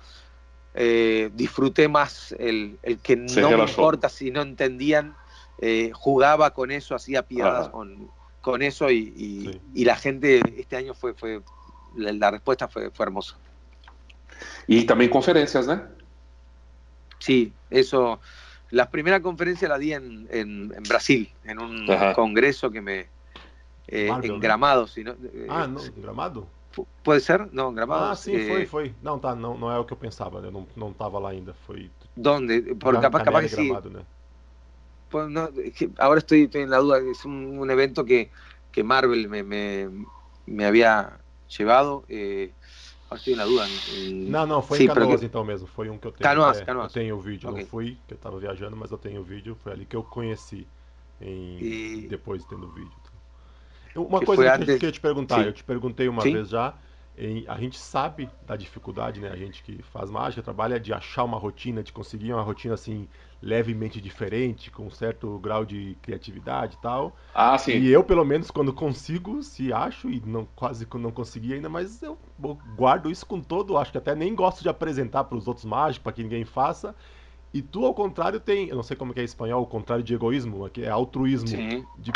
eh, disfruté más el, que no me importa si no entendían, eh, jugaba con eso, hacía piadas con, con, eso y, la gente este año fue, fue la, respuesta fue, fue hermosa. Y también conferencias, ¿no? Sí, eso. La primera conferencia la di en, en, Brasil, en un congreso que me. Eh, en Gramado. Si no, ah, no, Gramado? Pode ser? Não, gramado? Ah, sim, foi, foi. Não, tá, não, não é o que eu pensava, né? Não, não tava lá ainda, foi... Donde? Por, capaz, capaz que gramado, sí. Né? Pues no, ahora estoy, estoy, en la duda, es un, un evento que, que Marvel me, me, me, había llevado, eh, ahora estoy en la duda. Não, não, foi em Canoas que... então mesmo, foi um que eu tenho, Canoas, é, Canoas. eu tenho o vídeo, okay. não fui, que eu tava viajando, mas eu tenho o vídeo, foi ali que eu conheci, em, e... depois tendo o vídeo. Uma que coisa que eu queria te perguntar, Sim. eu te perguntei uma Sim. vez já, em, a gente sabe da dificuldade, né? A gente que faz mágica, trabalha de achar uma rotina, de conseguir uma rotina assim levemente diferente, com um certo grau de criatividade e tal. Ah, sim. E eu, pelo menos, quando consigo, se acho, e não quase não consegui ainda, mas eu guardo isso com todo, acho que até nem gosto de apresentar para os outros mágicos, para que ninguém faça. E tu, ao contrário, tem, eu não sei como é, é em espanhol, o contrário de egoísmo, que é altruísmo, sim. de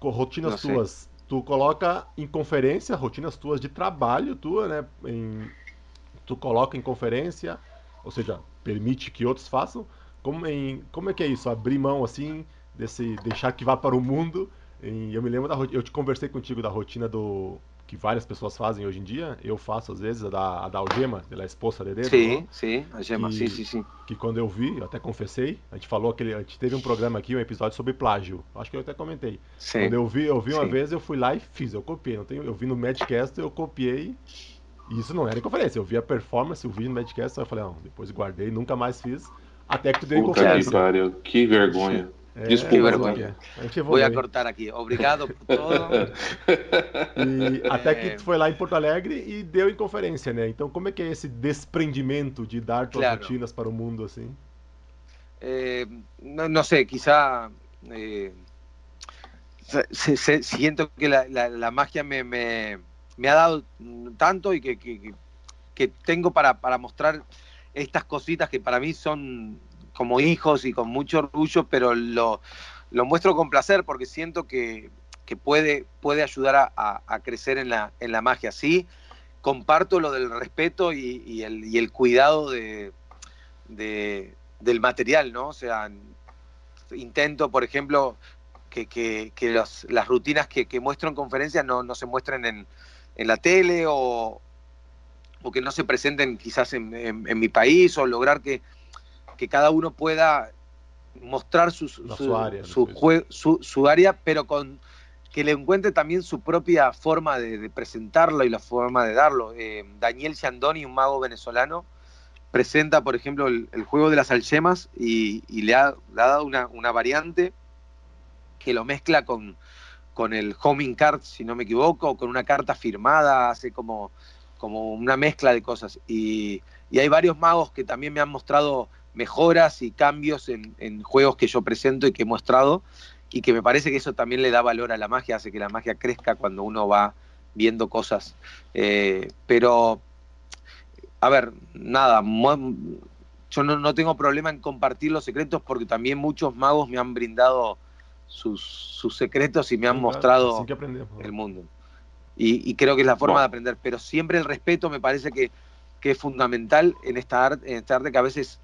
rotinas tuas tu coloca em conferência rotinas tuas de trabalho tua, né? Em, tu coloca em conferência, ou seja, permite que outros façam. Como, em, como é que é isso? Abrir mão assim, desse deixar que vá para o mundo. Em, eu me lembro da eu te conversei contigo da rotina do que várias pessoas fazem hoje em dia, eu faço às vezes, a da, a da algema, da esposa de dedo. Sim, sim, a gema, sim, sim, sim. Que quando eu vi, eu até confessei, a gente falou aquele, a gente teve um programa aqui, um episódio sobre plágio, acho que eu até comentei. Sim. Quando eu vi, eu vi uma sim. vez, eu fui lá e fiz, eu copiei, não tenho, eu vi no Madcast, eu copiei, e isso não era em conferência, eu vi a performance, o vídeo no Madcast, eu falei, não, depois guardei, nunca mais fiz, até que tu deu em conferência. Que, que vergonha. É, Desculpa, vergonha. Vou a cortar aqui. Obrigado por tudo. E até que tu foi lá em Porto Alegre e deu em conferência, né? Então, como é que é esse desprendimento de dar tuas claro. rotinas para o mundo assim? Eh, no, no, sé, quizá eh, se, se, siento que la, la, la magia me, me, me, ha dado tanto y que, que, que tengo para, para mostrar estas cositas que para mí son como hijos y con mucho orgullo, pero lo, lo muestro con placer porque siento que, que puede, puede ayudar a, a, crecer en la, en la magia. Sí, comparto lo del respeto y, y, el, y el, cuidado de, de, del material, ¿no? O sea, intento, por ejemplo, que, que, que los, las rutinas que, muestro en conferencias no, no se muestren en, en la tele o, o, que no se presenten quizás en, en, en mi país o lograr que que cada uno pueda mostrar su, su, área, su, su, área, pero con que le encuentre también su propia forma de, presentarlo y la forma de darlo. Eh, Daniel Ciandoni, un mago venezolano, presenta, por ejemplo, el, juego de las algemas y, le, ha, dado una, una, variante que lo mezcla con, con el homing card, si no me equivoco, con una carta firmada, hace como, como una mezcla de cosas. Y, y hay varios magos que también me han mostrado mejoras y cambios en, juegos que yo presento y que he mostrado y que me parece que eso también le da valor a la magia, hace que la magia crezca cuando uno va viendo cosas. Eh, pero, a ver, nada, yo no, tengo problema en compartir los secretos porque también muchos magos me han brindado sus, secretos y me han mostrado el mundo. Y, creo que es la forma de aprender, pero siempre el respeto me parece que, es fundamental en esta, arte, en esta arte que a veces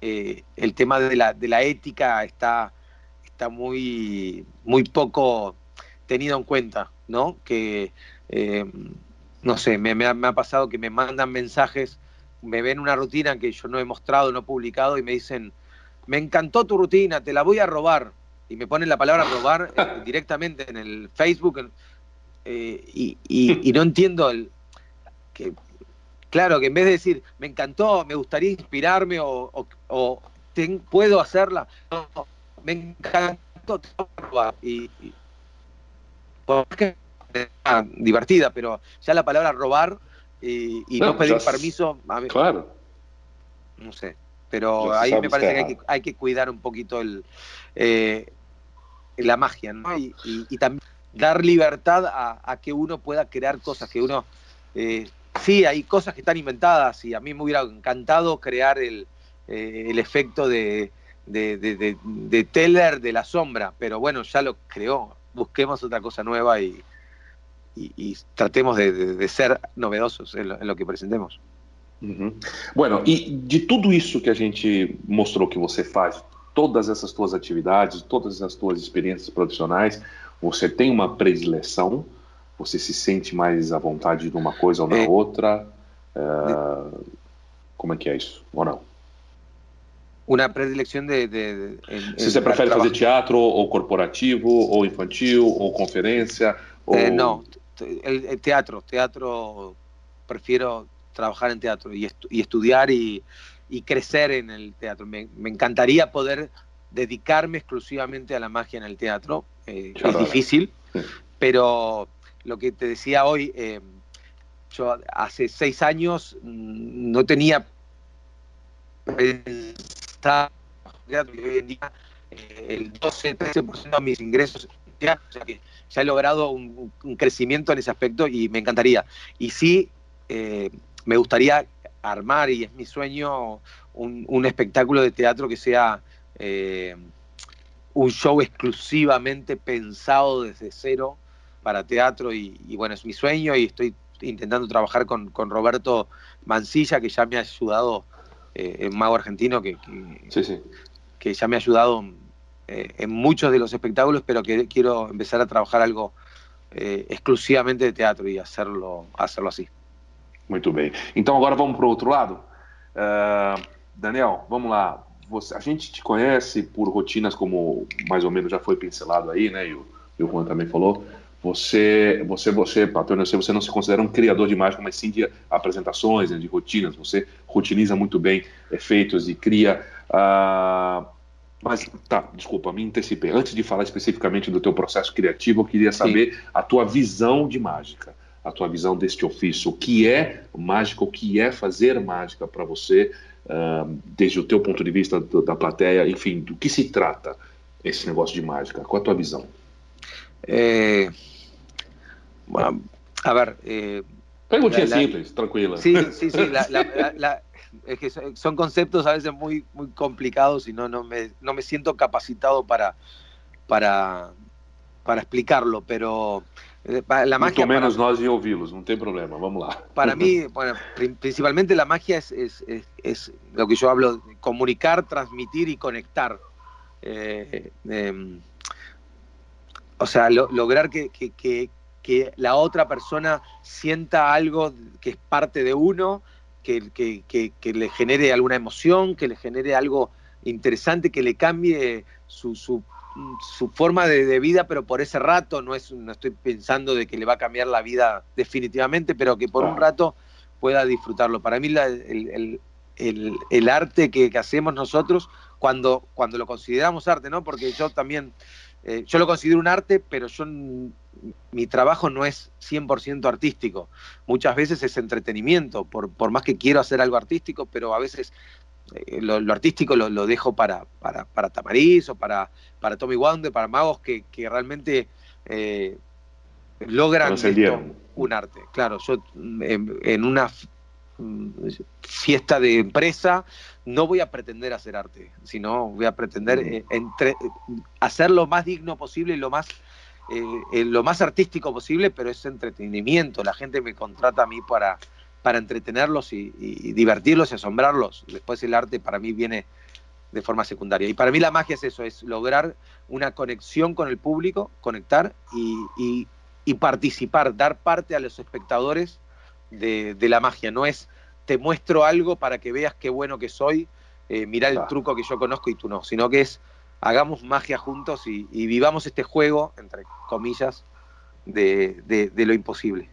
eh, el tema de la, de la ética está, está muy, muy poco tenido en cuenta, ¿no? Que, eh, no sé, me, me, ha, pasado que me mandan mensajes, me ven una rutina que yo no he mostrado, no he publicado y me dicen, me encantó tu rutina, te la voy a robar. Y me ponen la palabra robar eh, directamente en el Facebook y, y, no entiendo el, que Claro, que en vez de decir, me encantó, me gustaría inspirarme o, puedo hacerla, no, me encantó y, y porque divertida, pero ya la palabra robar y, no, pedir permiso, claro. no sé, pero ahí me parece que hay, que cuidar un poquito el eh, la magia, ¿no? Y, también dar libertad a, que uno pueda crear cosas, que uno... Eh, sí, hay cosas que están inventadas y a mí me hubiera encantado crear el, eh, efecto de, de, Teller de la sombra, pero bueno, ya lo creó. Busquemos otra cosa nueva y, y, tratemos de, ser novedosos en lo, que presentemos. Bueno, y de todo eso que a gente mostró que você faz, todas essas tuas atividades, todas essas tuas experiências profissionais, você tem uma predileção? Você se sente mais à vontade numa coisa ou na é. outra? É, como é que é isso? Ou não? Uma predileção de, de, de, Se você prefere fazer teatro, ou corporativo, ou infantil, ou conferência? Ou... É, não, teatro. Teatro, prefiro trabajar en teatro y, estudiar y, crecer en el teatro. Me, encantaría poder dedicarme exclusivamente a la magia en el teatro. Eh, es difícil, pero lo que te decía hoy, eh, yo hace seis años mm, no tenía pensado hoy en día eh, el 12-13% de mis ingresos ya, o sea que ya he logrado un, crecimiento en ese aspecto y me encantaría. Y sí, me gustaría armar, y es mi sueño, un, espectáculo de teatro que sea eh, un show exclusivamente pensado desde cero para teatro y, bueno, es mi sueño y estoy intentando trabajar con, Roberto Mancilla, que ya me ha ayudado, eh, Mago Argentino, que, que, ya me ha ayudado eh, en muchos de los espectáculos, pero que quiero empezar a trabajar algo exclusivamente de teatro y hacerlo, hacerlo así. Muito bem. Então agora vamos para o outro lado. Uh, Daniel, vamos lá. Você, a gente te conhece por rotinas como mais ou menos já foi pincelado aí, né? E o, e o Juan também falou. Você, você, você, Patrônio, você não se considera um criador de mágica, mas sim de apresentações, né, de rotinas. Você rotiniza muito bem efeitos e cria. Uh, mas tá, desculpa, me antecipei. Antes de falar especificamente do teu processo criativo, eu queria saber sim. a tua visão de mágica a tua visão deste ofício. O que é mágica, o que é fazer mágica para você, uh, desde o teu ponto de vista do, da plateia, enfim, do que se trata esse negócio de mágica? Qual a tua visão? É... A ver... Eh... La, simples, tranquila. Sí, sí, sí. La, la, es que son conceptos a veces muy, muy complicados y no, no, me, no me siento capacitado para, para, para explicarlo, pero Eh, la magia. Mucho menos para, nós em ouvi-los, não tem problema, vamos lá. Para mí, bueno, principalmente la magia es, es, es, es, lo que yo hablo, comunicar, transmitir y conectar. Eh, eh, o sea, lo, lograr que, que, que, que, la otra persona sienta algo que es parte de uno, que, que le genere alguna emoción, que le genere algo interesante, que le cambie su, su su forma de, vida, pero por ese rato, no, es, no estoy pensando de que le va a cambiar la vida definitivamente, pero que por un rato pueda disfrutarlo. Para mí el, arte que, hacemos nosotros, cuando, cuando lo consideramos arte, ¿no? Porque yo también, eh, yo lo considero un arte, pero yo mi trabajo no es 100% artístico. Muchas veces es entretenimiento, por, por más que quiero hacer algo artístico, pero a veces eh, lo, artístico lo, dejo para, para, para, Tamariz o para, para Tommy Wonder, para magos que, realmente eh, logran un arte. Claro, yo en, una fiesta de empresa no voy a pretender hacer arte, sino voy a pretender mm. eh, entre, hacer lo más digno posible y lo más, lo más artístico posible, pero es entretenimiento. La gente me contrata a mí para para entretenerlos y, divertirlos y asombrarlos. Después el arte para mí viene de forma secundaria. Y para mí la magia es eso, es lograr una conexión con el público, conectar y, participar, dar parte a los espectadores de, la magia. No es te muestro algo para que veas qué bueno que soy, eh, el truco que yo conozco y tú no, sino que es hagamos magia juntos y, vivamos este juego, entre comillas, de lo imposible.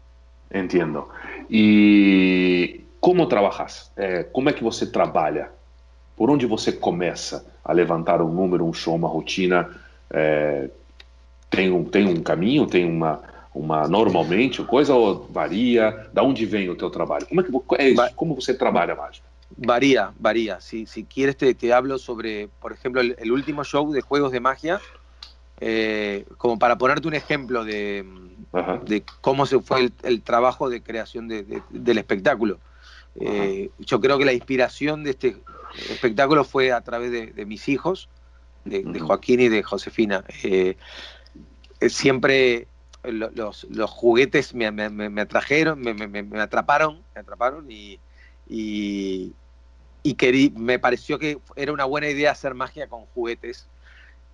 Entendo. E como trabalhas? É, como é que você trabalha? Por onde você começa a levantar um número, um show, uma rotina? É, tem, um, tem um caminho, tem uma, uma normalmente coisa ou varia? Da onde vem o teu trabalho? Como é que é isso? Como você trabalha mágica? Varía, varía. Si, si quieres te, te hablo sobre, por ejemplo, el, el, último show de Juegos de Magia Eh, como para ponerte un ejemplo de, de cómo se fue el, trabajo de creación del espectáculo. Eh, yo creo que la inspiración de este espectáculo fue a través de, mis hijos, de, Joaquín y de Josefina. Eh, siempre los, juguetes me, atrajeron, me, atraparon, me atraparon y, y, me pareció que era una buena idea hacer magia con juguetes.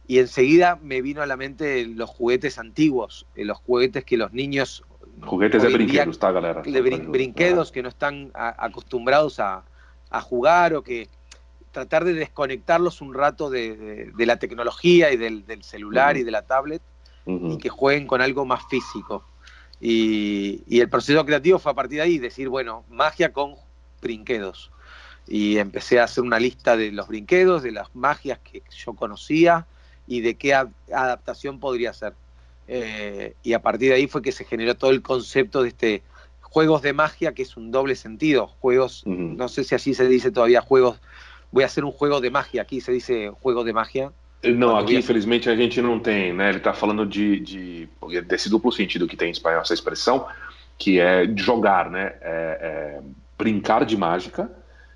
Y enseguida me vino a la mente los juguetes antiguos, eh, los juguetes que los niños... Juguetes de brinquedos, está galera. De brinquedos que no están acostumbrados a, jugar o que tratar de desconectarlos un rato de, la tecnología y del, celular y de la tablet y que jueguen con algo más físico. Y, y, el proceso creativo fue a partir de ahí, decir, bueno, magia con brinquedos. Y empecé a hacer una lista de los brinquedos, de las magias que yo conocía y de qué adaptación podría ser. Eh, y a partir de ahí fue que se generó todo el concepto de este juegos de magia, que es un doble sentido. Juegos, no sé si así se dice todavía, juegos. Voy a hacer um jogo de magia. Aqui se diz jogo de magia. Não, aqui infelizmente a gente não tem, né? Ele está falando de, de desse duplo sentido que tem em espanhol essa expressão, que é jogar, né? É, é brincar de mágica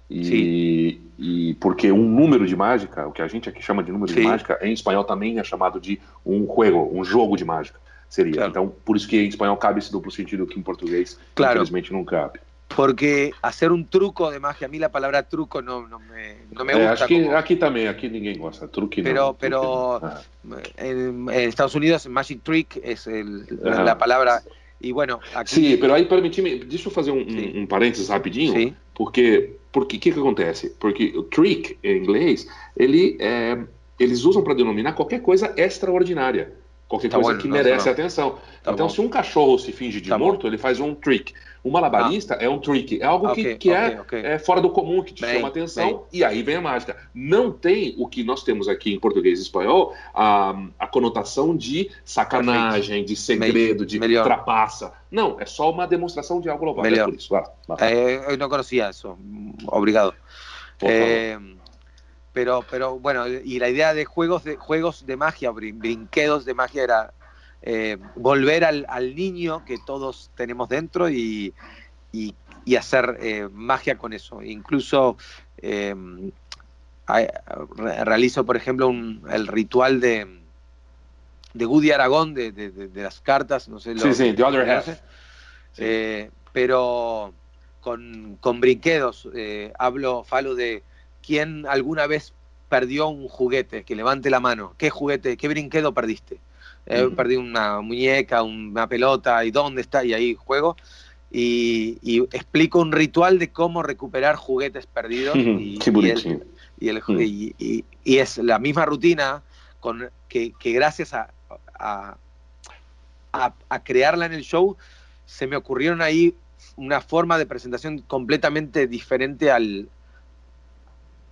e, e, porque um número de mágica, o que a gente aqui chama de número Sim. de mágica, em espanhol também é chamado de um juego, um jogo de mágica. Seria. Claro. Então, por isso que em espanhol cabe esse duplo sentido que em português, claro. infelizmente, não cabe. Porque hacer un truco de magia, a mí la palabra truco no, no, me, no me eh, gusta. aquí, como... aquí, también, aquí ninguém gosta. Truque pero, no, pero no. En, en, Estados Unidos, Magic Trick es el, la palabra. E bueno, aqui... Sim, pero aí permite-me, deixa eu fazer um, um, um parênteses rapidinho, Sim. porque porque que que acontece? Porque o trick em inglês, ele é, eles usam para denominar qualquer coisa extraordinária, qualquer tá coisa bueno, que merece não. atenção. Tá então, bom. se um cachorro se finge de tá morto, bom. ele faz um trick. Um malabarista ah. é um trick, é algo okay, que, que okay, é, okay. é, fora do comum, que te bem, chama atenção, bem. e aí vem a mágica. Não tem o que nós temos aqui em português e espanhol, a, a conotação de sacanagem, de segredo, de Melhor. trapaça. Não, é só uma demonstração de algo global. Melhor. É por isso. Vai, vai. Eh, eu não conhecia isso. Obrigado. Eh, pero, pero bueno, y la idea de juegos de juegos de magia, brinquedos de magia era eh, volver al, niño que todos tenemos dentro y, hacer eh, magia con eso. Incluso eh, realizo, por ejemplo, el ritual de, de Woody Aragón, de, las cartas, no sé. Sí, sí, The Other Half. pero con, con brinquedos, hablo, falo de quién alguna vez perdió un juguete, que levante la mano. ¿Qué juguete, qué brinquedo perdiste? Eh, perdí una muñeca, una pelota, y dónde está, y ahí juego. Y, explico un ritual de cómo recuperar juguetes perdidos. Y, y, es la misma rutina con, que, gracias a, a, crearla en el show, se me ocurrieron ahí una forma de presentación completamente diferente al,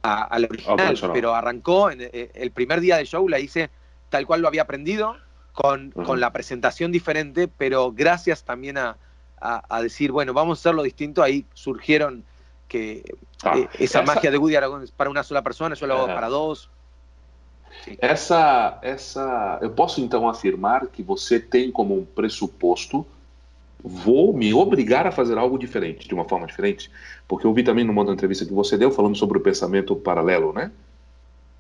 al original, pero arrancó en eh, el primer día del show, la hice tal cual lo había aprendido, con, con, la presentación diferente, pero gracias también a, a, decir, bueno, vamos a hacerlo distinto, ahí surgieron que ah, eh, esa, magia de Woody Aragón es para una sola persona, yo lo hago para dos. Sim. Essa, essa, eu posso então afirmar que você tem como um pressuposto vou me obrigar a fazer algo diferente, de uma forma diferente, porque eu vi também numa outra entrevista que você deu falando sobre o pensamento paralelo, né?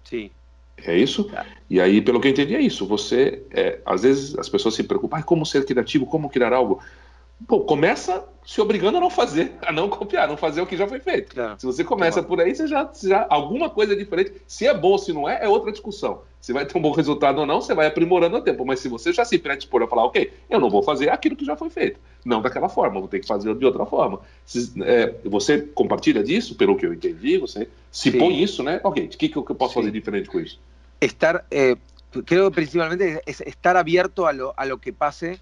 Sim. É isso? Tá. E aí, pelo que eu entendi, é isso. Você, é, às vezes, as pessoas se preocupam, ah, como ser criativo, como criar algo. Pô, começa se obrigando a não fazer, a não copiar, a não fazer o que já foi feito. É. Se você começa por aí, você já, já alguma coisa diferente. Se é bom ou se não é, é outra discussão. Se vai ter um bom resultado ou não, você vai aprimorando o tempo. Mas se você já se predispor a falar, ok, eu não vou fazer aquilo que já foi feito, não daquela forma, vou ter que fazer de outra forma. Se, é, você compartilha disso, pelo que eu entendi, você se Sim. põe isso, né? Ok, o que, que eu posso Sim. fazer diferente com isso? estar, eh, creo principalmente es estar abierto a lo, a lo que pase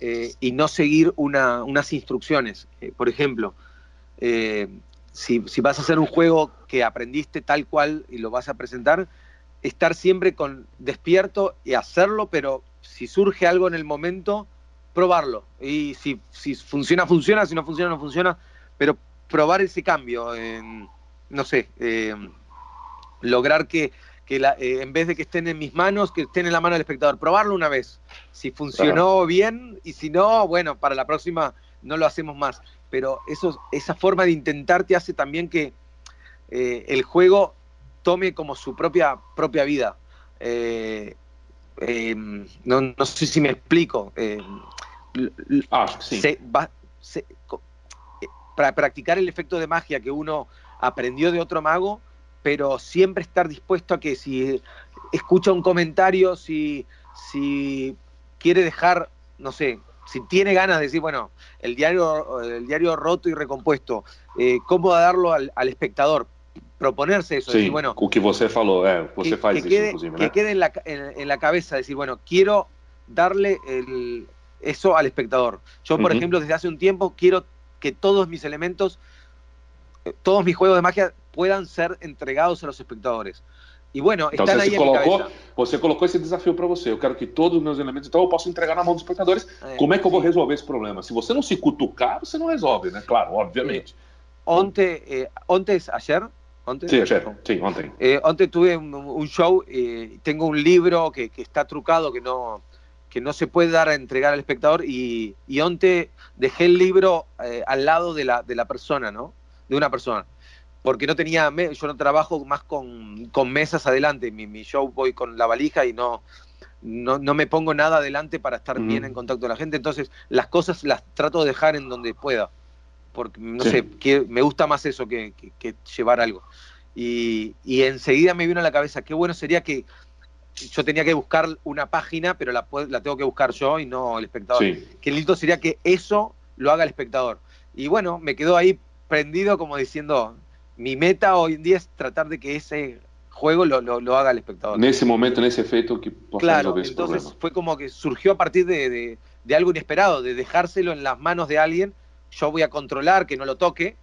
eh, y no seguir una, unas instrucciones. Eh, por ejemplo, si, si, vas a hacer un juego que aprendiste tal cual y lo vas a presentar, estar siempre con despierto y hacerlo, pero si surge algo en el momento, probarlo. Y si funciona, funciona, si no funciona, no funciona, pero probar ese cambio. no sé, lograr que que la, eh, en vez de que estén en mis manos, que estén en la mano del espectador. Probarlo una vez. Si funcionó bien y si no, bueno, para la próxima no lo hacemos más. Pero eso, esa forma de intentar te hace también que eh, el juego tome como su propia, propia vida. Eh, no, no, sé si me explico. ah, sí. para practicar el efecto de magia que uno aprendió de otro mago, pero siempre estar dispuesto a que si escucha un comentario, si, si quiere dejar, no sé, si tiene ganas de decir, bueno, el diario, el diario roto y recompuesto, eh, ¿cómo darlo al, al, espectador? Proponerse eso, sí, decir, bueno, o que você falou, eh, você que, faz que isso, quede, que en, la, en, en la cabeza, decir, bueno, quiero darle el, eso al espectador. Yo, por ejemplo, desde hace un tiempo quiero que todos mis elementos, eh, todos mis juegos de magia puedan ser entregados a los espectadores. Y bueno, Então están você, colocou, você colocou esse desafio para você. Eu quero que todos os meus elementos, então eu posso entregar na mão dos espectadores. Eh, Como é que eu vou sí. resolver esse problema? Se você não se cutucar, você não resolve, né? Claro, obviamente. Onte, eh, ontes, ayer, ontes, Sim, ayer, sim, ontem. Eh, antes tuve un, un show, eh, tengo un libro que, que está trucado, que no, que no se puede dar a entregar al espectador, y, y onte dejé el libro eh, al lado de la, de la persona, ¿no? De una persona. Porque no tenía, yo no trabajo más con, con mesas adelante, mi, mi show voy con la valija y no, no, no me pongo nada adelante para estar bien en contacto con la gente, entonces las cosas las trato de dejar en donde pueda, porque no Sí. sé, que, me gusta más eso que, que- que llevar algo. Y, y enseguida me vino a la cabeza, qué bueno sería que yo tenía que buscar una página, pero la, la tengo que buscar yo y no el espectador. Sim. Qué lindo sería que eso lo haga el espectador. Y bueno, me quedó ahí prendido como diciendo, mi meta hoy en día es tratar de que ese juego lo, lo- lo haga el espectador. Nesse momento, nesse efeito, que possa Claro, esse entonces fue como que surgió a partir de, de- de algo inesperado, de dejárselo en las manos de alguien, yo voy a controlar que no lo toque.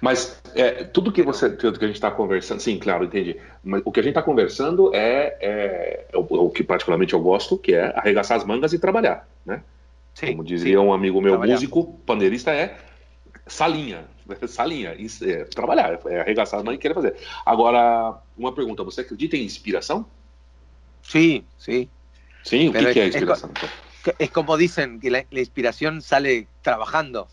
Mas é, tudo que você tudo que a gente está conversando, sim, claro, entendi. Mas o que a gente está conversando é, é, é o, o que particularmente eu gosto, que é arregaçar as mangas e trabalhar, né? Sí, Como dizia um amigo meu, Trabalhar. músico, pandeirista, é salinha, salinha, isso é trabalhar, é arregaçar as mangas e querer fazer. Agora, uma pergunta, você acredita em inspiração? sí, sí. Sim, o Pero que, que é é- é inspiração? então? Que- Es como dicen que la, la inspiración sale trabajando.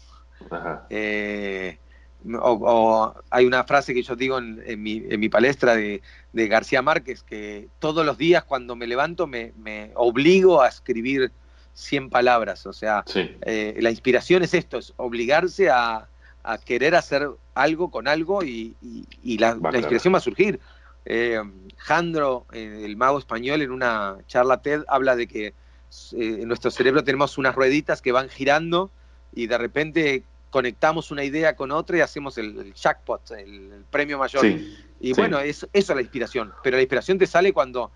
Eh, o, o hay una frase que yo digo en, en mi, en mi palestra de, de García Márquez, que todos los días cuando me levanto me, me obligo a escribir 100 palabras. O sea, eh, la inspiración es esto, es obligarse a, a querer hacer algo con algo y, y- y la, inspiración va a surgir. Eh, Jandro, eh, el mago español, en una charla TED habla de que eh, en nuestro cerebro tenemos unas rueditas que van girando y de repente conectamos una idea con otra y hacemos el, el jackpot, el, el premio mayor. Y Sí. bueno, es, eso es la inspiración. Pero la inspiración te sale cuando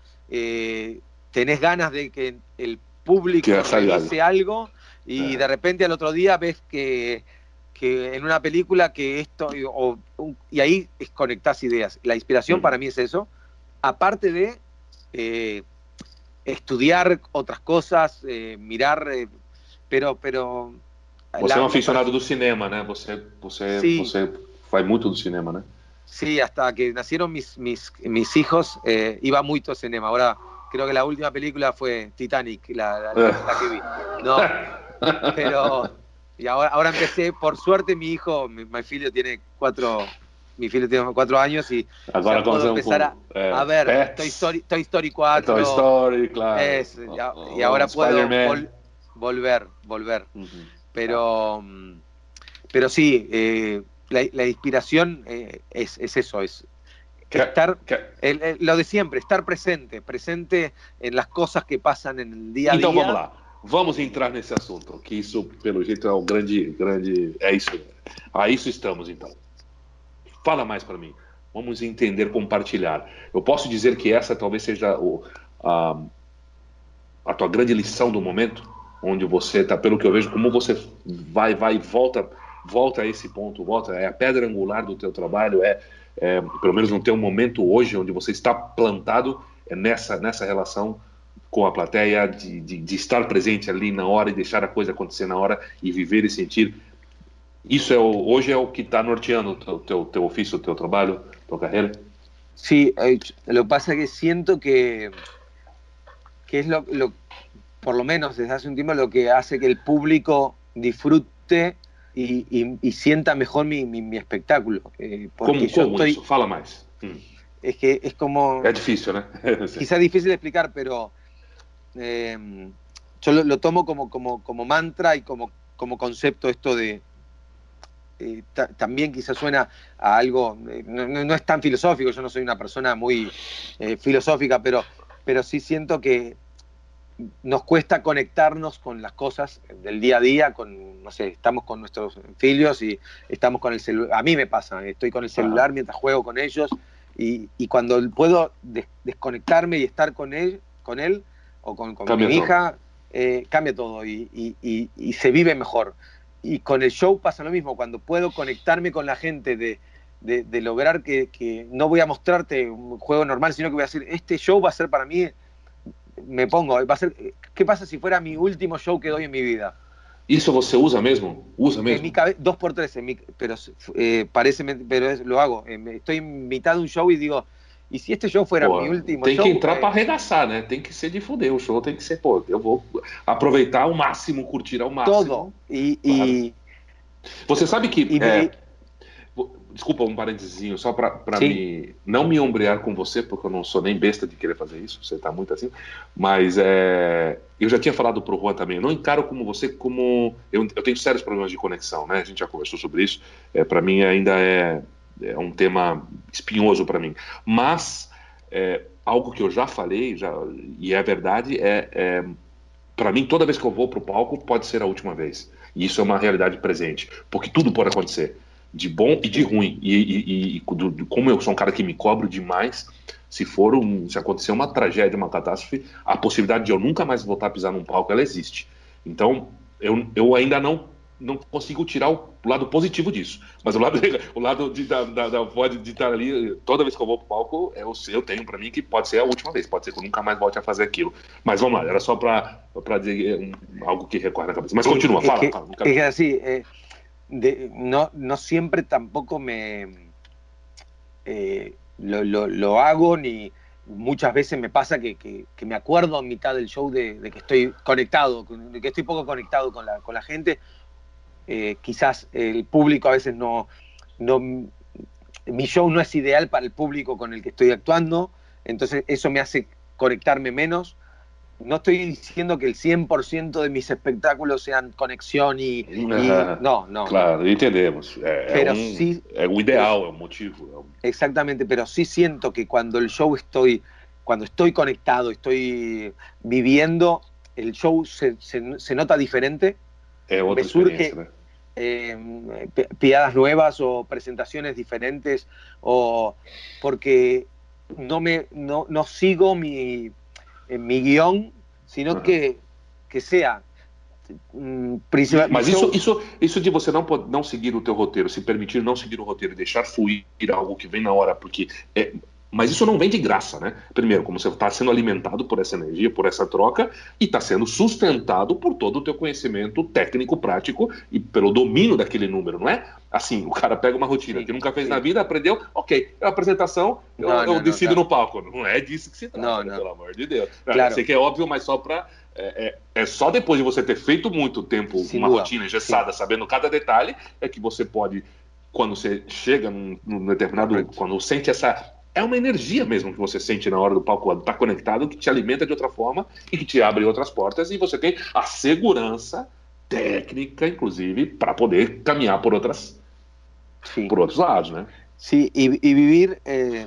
tenés ganas de que el público Que salga revise algo y Ah. de repente al otro día ves que, que en una película que esto, o- y ahí conectás ideas. La inspiración Mm. para mí es eso. Aparte de eh, estudiar otras cosas, eh, mirar, eh, pero... pero Você é um aficionado do cinema, né? Você, você, Sim. você faz muito do cinema, né? Sí, hasta que nacieron mis, mis, mis hijos, eh, iba mucho a cinema. Ahora creo que la última película fue Titanic, la, la- la- la que vi. No, pero y ahora, ahora empecé, por suerte mi hijo, mi, mi filho tiene cuatro, mi filho tiene cuatro años y Agora já puedo empezar a, é, a ver Pets, Toy Story, Toy Story 4, Toy Story, claro. es, y, a- o- y ahora o puedo vol- volver, volver. Pero, mm, pero sí, eh, la, la inspiración eh, es, es eso, es estar, el- el- lo de siempre, estar presente, presente en las cosas que pasan en el día a Então día. vamos lá. Vamos entrar nesse assunto, que isso, pelo jeito, é o grande, grande. É isso. A isso estamos, então. Fala mais para mim. Vamos entender, compartilhar. Eu posso dizer que essa talvez seja o, a, a tua grande lição do momento, onde você está, pelo que eu vejo, como você vai, vai volta, volta a esse ponto, volta, é a pedra angular do teu trabalho, é, é pelo menos no teu momento hoje, onde você está plantado, é nessa, nessa relação com a plateia, de, de, de estar presente ali na hora e deixar a coisa acontecer na hora e viver e sentir. Isso é o, hoje é o que está norteando o teu, teu, teu ofício, teu trabalho, tua carreira? Sí, eh, lo que pasa que siento que, que es lo, lo, por lo menos desde hace un tiempo, lo que hace que el público disfrute y, y, y sienta mejor mi, mi, mi espectáculo. Eh, porque yo estoy, isso? Fala mais. Hum. es que es como... É difícil, né? quizás difícil de explicar, pero eh, yo lo, lo tomo como, como, como mantra y como, como concepto esto de... eh, ta- también quizás suena a algo, eh, no, no- no es tan filosófico, yo no soy una persona muy eh, filosófica, pero, pero sí siento que nos cuesta conectarnos con las cosas del día a día, con, no sé, estamos con nuestros hijos y estamos con el celular, a mí me pasa, estoy con el celular mientras juego con ellos y, y cuando puedo des- desconectarme y estar con él, con él o con, mi todo. hija, eh, cambia todo y, y- y- y se vive mejor. Y con el show pasa lo mismo, cuando puedo conectarme con la gente de, de- de lograr que, que no voy a mostrarte un juego normal, sino que voy a decir, este show va a ser para mí, me pongo, va a ser, ¿qué pasa si fuera mi último show que doy en mi vida? Isso você usa mesmo? Usa mesmo? dos por tres, en mi- pero eh, parece, pero es- lo hago. Eh, me- estoy en mitad de un show y digo, ¿y si este show fuera Pô, mi último tem show? que entrar Eh, pra arregaçar, né? Tem que ser de fuder. O show tem que ser, pô, eu vou aproveitar ao máximo, curtir ao máximo. todo. Y, y- Você sabe que. é, desculpa, um parentezinho, só Sim. me. Não me ombrear com você, porque eu não sou nem besta de querer fazer isso, você tá muito assim. Mas é, eu já tinha falado pro Juan também, eu não encaro como você como. Eu, eu tenho sérios problemas de conexão, né? A gente já conversou sobre isso. É, para mim ainda é, é um tema espinhoso para mim. Mas é, algo que eu já falei, já, e é verdade, é, é para mim, toda vez que eu vou pro palco, pode ser a última vez. E isso é uma realidade presente. Porque tudo pode acontecer. De bom e de ruim. E, e- e- do- do- como eu sou um cara que me cobro demais, se for um, se acontecer uma tragédia, uma catástrofe, a possibilidade de eu nunca mais voltar a pisar num palco, ela existe. Então, eu, eu ainda não não consigo tirar o lado positivo disso. Mas o lado, o lado de, da, da, da de estar ali, toda vez que eu vou pro palco, eu, eu tenho para mim que pode ser a última vez, pode ser que eu nunca mais volte a fazer aquilo. Mas vamos lá, era só para dizer um, algo que recorre na cabeça. Mas continua, fala. fala, quero- es que así, eh, de- no, no siempre tampoco me eh, lo, lo- hago, ni muchas veces me pasa que, que- me acuerdo en mitad del show de, que estoy conectado, con- de que estoy poco conectado con la, con la gente. Eh, quizás el público a veces no, no, mi show no es ideal para el público con el que estoy actuando, entonces eso me hace conectarme menos. No estoy diciendo que el 100% de mis espectáculos sean conexión y... y- no, no, Claro, entendemos. É, é Pero sí- ideal, motivo. o- exactamente, pero sí siento que cuando el show estoy, cuando estoy conectado, estoy viviendo, el show se, se- se nota diferente, Me surge- eh, pi- piadas nuevas o presentaciones diferentes, o porque no me no, no sigo mi, eh, mi guión, sino que, que sea mm, principal- Mas isso, isso, isso de você não, não seguir o teu roteiro, se permitir não seguir o roteiro e deixar fluir algo que vem na hora, porque. É, mas isso não vem de graça, né? Primeiro, como você está sendo alimentado por essa energia, por essa troca, e está sendo sustentado por todo o teu conhecimento técnico, prático e pelo domínio daquele número, não é? Assim, o cara pega uma rotina Sim, que nunca fez sim. na vida, aprendeu, ok, é uma apresentação, eu, Não, eu não, não, decido claro. no palco. Não é disso que se trata, Não, né, não. pelo amor de Deus. Eu Claro. sei que é óbvio, mas só para é, é- é só depois de você ter feito muito tempo Sem uma dúvida. rotina engessada, sabendo cada detalhe, é que você pode, quando você chega num, num determinado. Quando sente essa. É uma energia mesmo que você sente na hora do palco, quando tá conectado, que te alimenta de outra forma e que te abre outras portas, e você tem a segurança técnica, inclusive, para poder caminhar por outras sí. por outros lados, né? Sí, y, y vivir eh,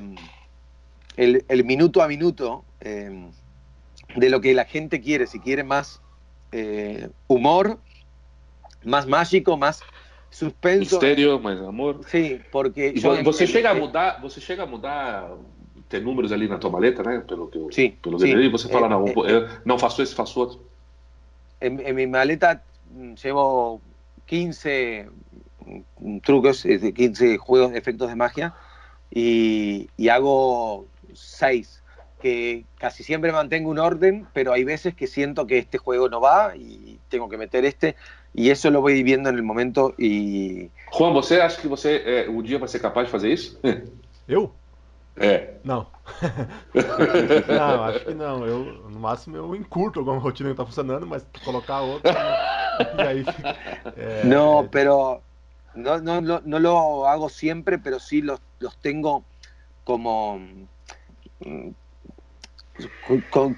el, el minuto a minuto eh, de lo que la gente quiere, si quiere más eh, humor, más mágico, más suspenso. Mistério, mais amor. Sí, porque você en- chega a mudar, você chega a mudar, ter números ali na tua maleta, né? Pelo que eu, Sim, pelo que sim. eu você fala, É, não, é, não faço esse, faço outro. en, en mi maleta mm, llevo 15 mm, trucos, es de 15 juegos de efectos de magia y, y hago 6, que casi siempre mantengo un orden, pero hay veces que siento que este juego no va y tengo que meter este y eso lo voy viviendo en el momento y Juan, você acha que você é, um dia vai ser capaz de fazer isso? Eu? É. Não. não, acho que não. Eu, no máximo eu encurto alguma rotina que tá funcionando, mas colocar outra. y ahí, eh, no, pero no, no, no, no, lo hago siempre, pero sí los, los tengo como, mm,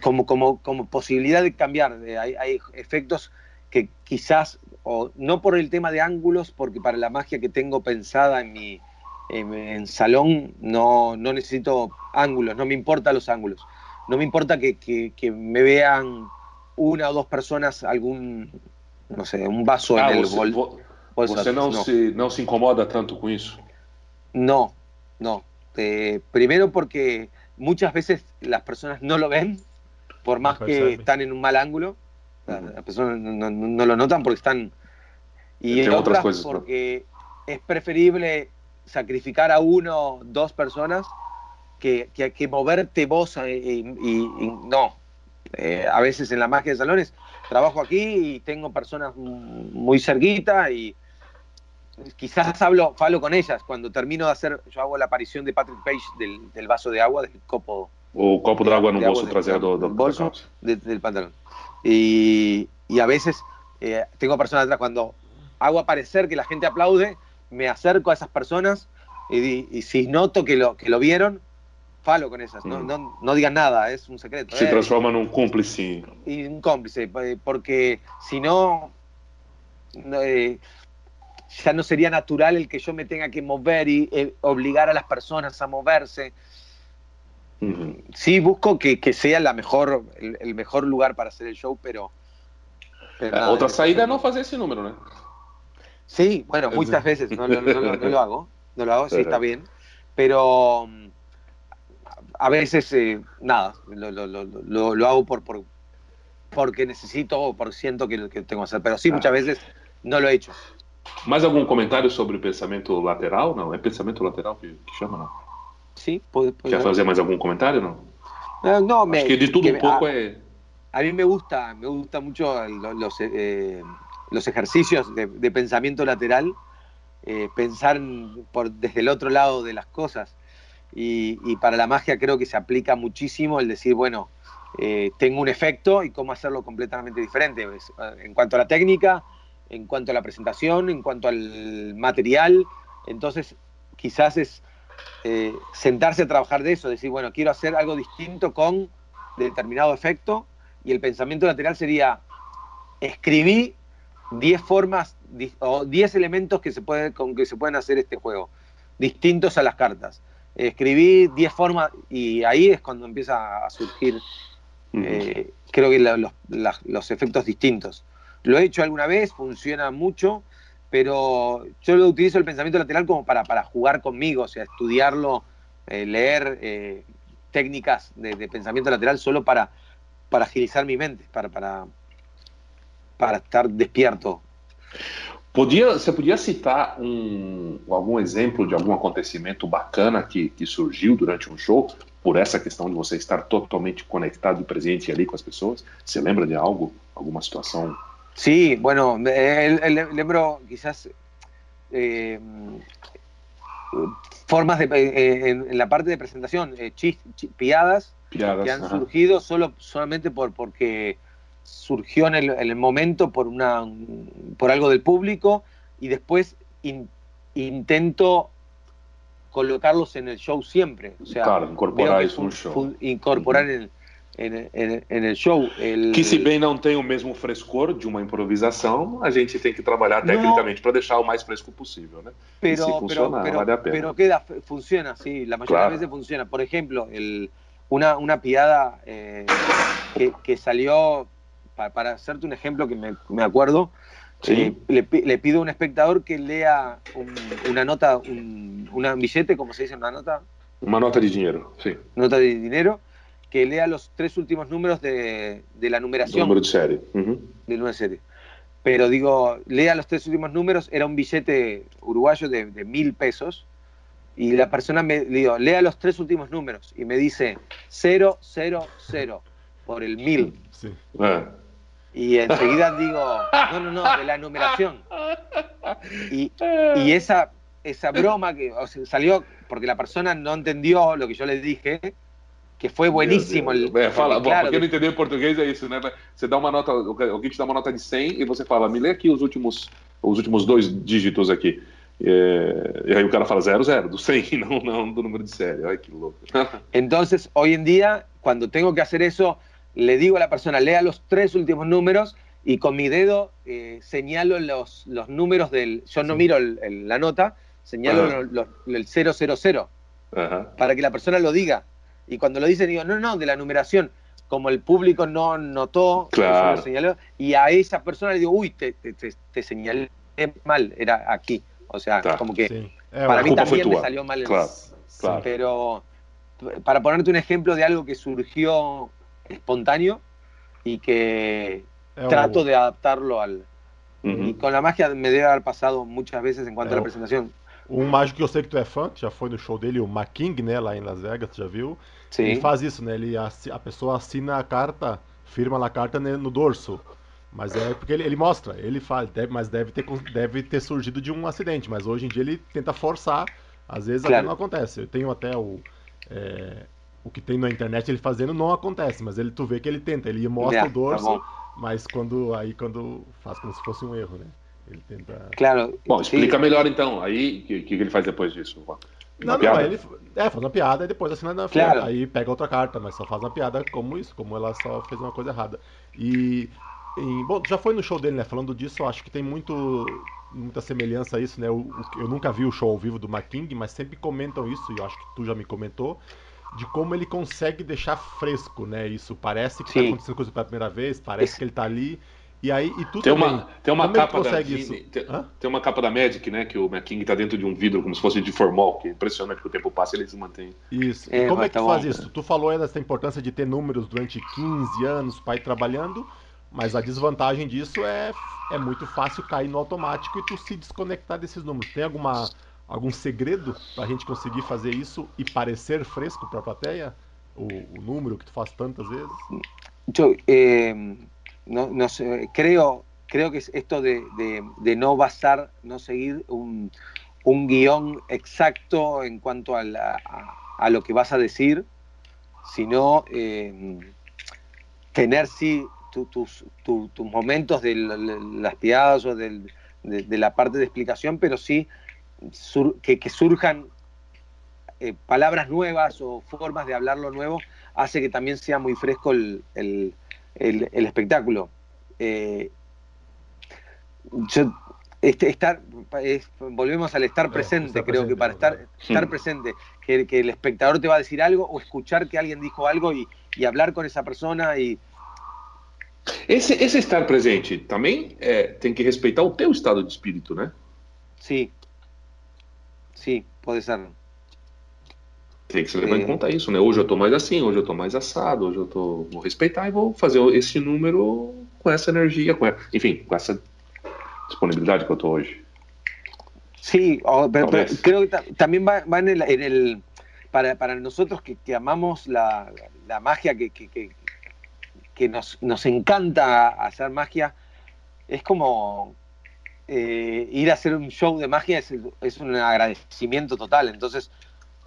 como, como, como posibilidad de cambiar. Hay, hay efectos que quizás, o no por el tema de ángulos, porque para la magia que tengo pensada en mi, en, salón no, no, necesito ángulos, no me importan los ángulos. No me importa que, que, me vean una o dos personas algún, no sé, un vaso en ah, el bol, ¿Usted no, Se, no se incomoda tanto con eso? No, no. Eh, primero porque muchas veces las personas no lo ven, por más que están en un mal ángulo. Las personas no, no, lo notan porque están... Y otras, otras porque es preferible sacrificar a uno, dos personas, que, que, moverte vos eh, y, no. Eh, a veces en la magia de salones trabajo aquí y tengo personas muy cerquita y quizás hablo, falo con ellas. Cuando termino de hacer, yo hago la aparición de Patrick Page del, vaso de agua, del copo. O copo de agua en un bolso trasero del, bolso del pantalón. Y, y a veces eh, tengo personas atrás cuando hago aparecer que la gente aplaude, me acerco a esas personas y, si noto que lo, que lo vieron, falo con esas, no, mm. no, no digan nada, es un secreto. Se transforman en un cómplice. Y un cómplice, eh, porque si no, eh, ya no sería natural el que yo me tenga que mover y eh, obligar a las personas a moverse. Sí, busco que, que, sea la mejor, el, mejor lugar para hacer el show, pero... Otra salida no hace ese número, ¿no? Sí, bueno, muchas veces no, lo hago, no lo hago, sí está bien, pero a veces eh, nada, lo, hago por, por, porque necesito o por siento que, que tengo que hacer, pero sí, muchas veces no lo he hecho. ¿Más algún comentario sobre el pensamiento lateral? ¿No? ¿Es pensamiento lateral que, llama? No? Sí, puede, puede hacer más algún comentario? No, no, no me, que de todo un poco a, es... a mí me gusta, me gusta mucho los, eh, los ejercicios de, pensamiento lateral, eh, pensar por, desde el otro lado de las cosas. Y, para la magia creo que se aplica muchísimo el decir, bueno, eh, tengo un efecto y cómo hacerlo completamente diferente. Pues, en cuanto a la técnica, en cuanto a la presentación, en cuanto al material. Entonces, quizás es eh, sentarse a trabajar de eso, decir, bueno, quiero hacer algo distinto con determinado efecto. Y el pensamiento lateral sería, escribí 10 formas o 10 elementos que se puede, con que se pueden hacer este juego, distintos a las cartas. Escribí 10 formas y ahí es cuando empieza a surgir, eh, creo que los, efectos distintos. Lo he hecho alguna vez, funciona mucho, pero yo lo utilizo el pensamiento lateral como para, para jugar conmigo, o sea, estudiarlo, eh, leer eh, técnicas de, pensamiento lateral solo para, para agilizar mi mente, para, para, para estar despierto. Podia, você podia citar um, algum exemplo de algum acontecimento bacana que, que surgiu durante um show, por essa questão de você estar totalmente conectado e presente ali com as pessoas? Você lembra de algo, alguma situação? Sí, bueno, lembro quizás eh, formas de, eh, en, la parte de presentación, eh, chis, piadas, piadas, que han ajá. surgido solo, solamente por, porque surgió en el, momento por, una, por algo del público y después intento colocarlos en el show siempre. O sea, claro, incorporar eso un show. Incorporar en, el show. Que se bem não tem o mesmo frescor de uma improvisação, a gente tem que trabalhar tecnicamente para deixar o mais fresco possível, né? Pero, y si funciona, pero, vale a pena. Pero queda, funciona, sí, la mayoría claro. de veces funciona. Por ejemplo, el, una, una piada eh, que, que salió para, hacerte un ejemplo que me, acuerdo, eh, le, pido a un espectador que lea una nota, un billete, como se dice, una nota. Una nota de dinero, sí. Nota de dinero, que lea los tres últimos números de, la numeración. Número de serie. De número de serie. Pero digo, lea los tres últimos números, era un billete uruguayo de, mil pesos, y la persona me digo, lea los tres últimos números, y me dice 000 por el mil. Sí. Ah. Y enseguida digo, no, no, no, de la numeración. Y, esa, esa broma que o sea, salió porque la persona no entendió lo que yo le dije, que foi bueníssimo. Meu Deus. É, fala, claro, porque não entendeu em português é isso, né? Você dá uma nota, alguém te dá uma nota de 100 e você fala, me lê aqui os últimos, os últimos dois dígitos aqui. É, e aí o cara fala 00, do 100, não, não do número de série. Ai, que louco. Entonces, hoy en día, cuando tengo que hacer eso, le digo a la persona, lea los tres últimos números y con mi dedo eh, señalo los, los números del... Yo no Sí. miro el- el- la nota, señalo Ajá. los- los- el 000 Aham. para que la persona lo diga. Y cuando lo dice, digo, no, no, de la numeración. Como el público no notó, Claro. lo señaló, y a esa persona le digo, uy, te, te, te- te señalé mal, era aquí. O sea, Tá. como que. É, para mí también me salió mal el Claro. Claro. Pero para ponerte un ejemplo de algo que surgió espontáneo y que trato de adaptarlo al... Y Uhum. con la magia me debe haber pasado muchas veces en cuanto a la presentación. Um mágico que eu sei que tu é fã, já foi no show dele, o Making, né, lá em Las Vegas, já viu? Ele Sí. faz isso, né? Ele, assi- a pessoa assina a carta, firma a carta né, no dorso. Mas é porque ele, ele mostra, ele faz, deve, mas deve ter, deve ter surgido de um acidente. Mas hoje em dia ele tenta forçar, às vezes Claro. aquilo não acontece. Eu tenho até o. é, o que tem na internet ele fazendo não acontece, mas ele tu vê que ele tenta, ele mostra Ya, o dorso, tá mas quando aí quando faz como se fosse um erro, né? Ele tenta. Claro. Bom, explica melhor então. Aí, o que, que ele faz depois disso? Uma Não, não, piada? ele é, faz uma piada e depois assina na Claro. Aí pega outra carta, mas só faz uma piada como isso, como ela só fez uma coisa errada. E, em- bom, já foi no show dele, né? Falando disso, eu acho que tem muito muita semelhança a isso, né? O- eu nunca vi o show ao vivo do Making, mas sempre comentam isso, e eu acho que tu já me comentou, de como ele consegue deixar fresco, né? Isso parece que tá Sim. acontecendo coisa pela primeira vez, parece Esse- que ele tá ali. E aí, e tu Tem também. uma, tem uma Como ele capa da consegue Disney- isso? tem, tem uma capa da Magic, né? Que o McKing tá dentro de um vidro como se fosse de formol, que é impressionante que o tempo passa e ele se mantém. Isso. É, e como é que tá tu faz isso? Tu falou aí dessa importância de ter números durante 15 anos para ir trabalhando, mas a desvantagem disso é, é muito fácil cair no automático e tu se desconectar desses números. Tem alguma algum segredo pra gente conseguir fazer isso e parecer fresco pra plateia? O, o número que tu faz tantas vezes? Yo eh, no, no sé, creo, creo que es esto de, de- de no basar, no seguir un, un guion exacto en cuanto a, a- lo que vas a decir, sino eh, tener sí tu- tus, tu- tus momentos de la- la- las piadas o del- de, la parte de explicación, pero sí sur- que, surjan eh, palabras nuevas o formas de hablarlo nuevo hace que también sea muy fresco el- el- el espectáculo. Eh, yo- este, estar, es- volvemos al estar Eh, presente, estar creo que para estar, estar presente, que, que el espectador te va a decir algo o escuchar que alguien dijo algo y, y hablar con esa persona y Esse, esse estar presente também é, tem que respeitar o teu estado de espírito, né? sí, sí, puede ser. Tem que se levar É. em conta isso, né? Hoje eu tô mais assim, hoje eu tô mais assado, hoje eu tô. Vou respeitar e vou fazer esse número com essa energia, com, enfim, com essa disponibilidade que eu tô hoje. Sí, o- pero, creo que ta- también va, va en el, en el- para, para nosotros que, que amamos la, la magia, que, que, que- que nos, nos encanta hacer magia, es como eh, ir a hacer un show de magia, es, es un agradecimiento total. Entonces,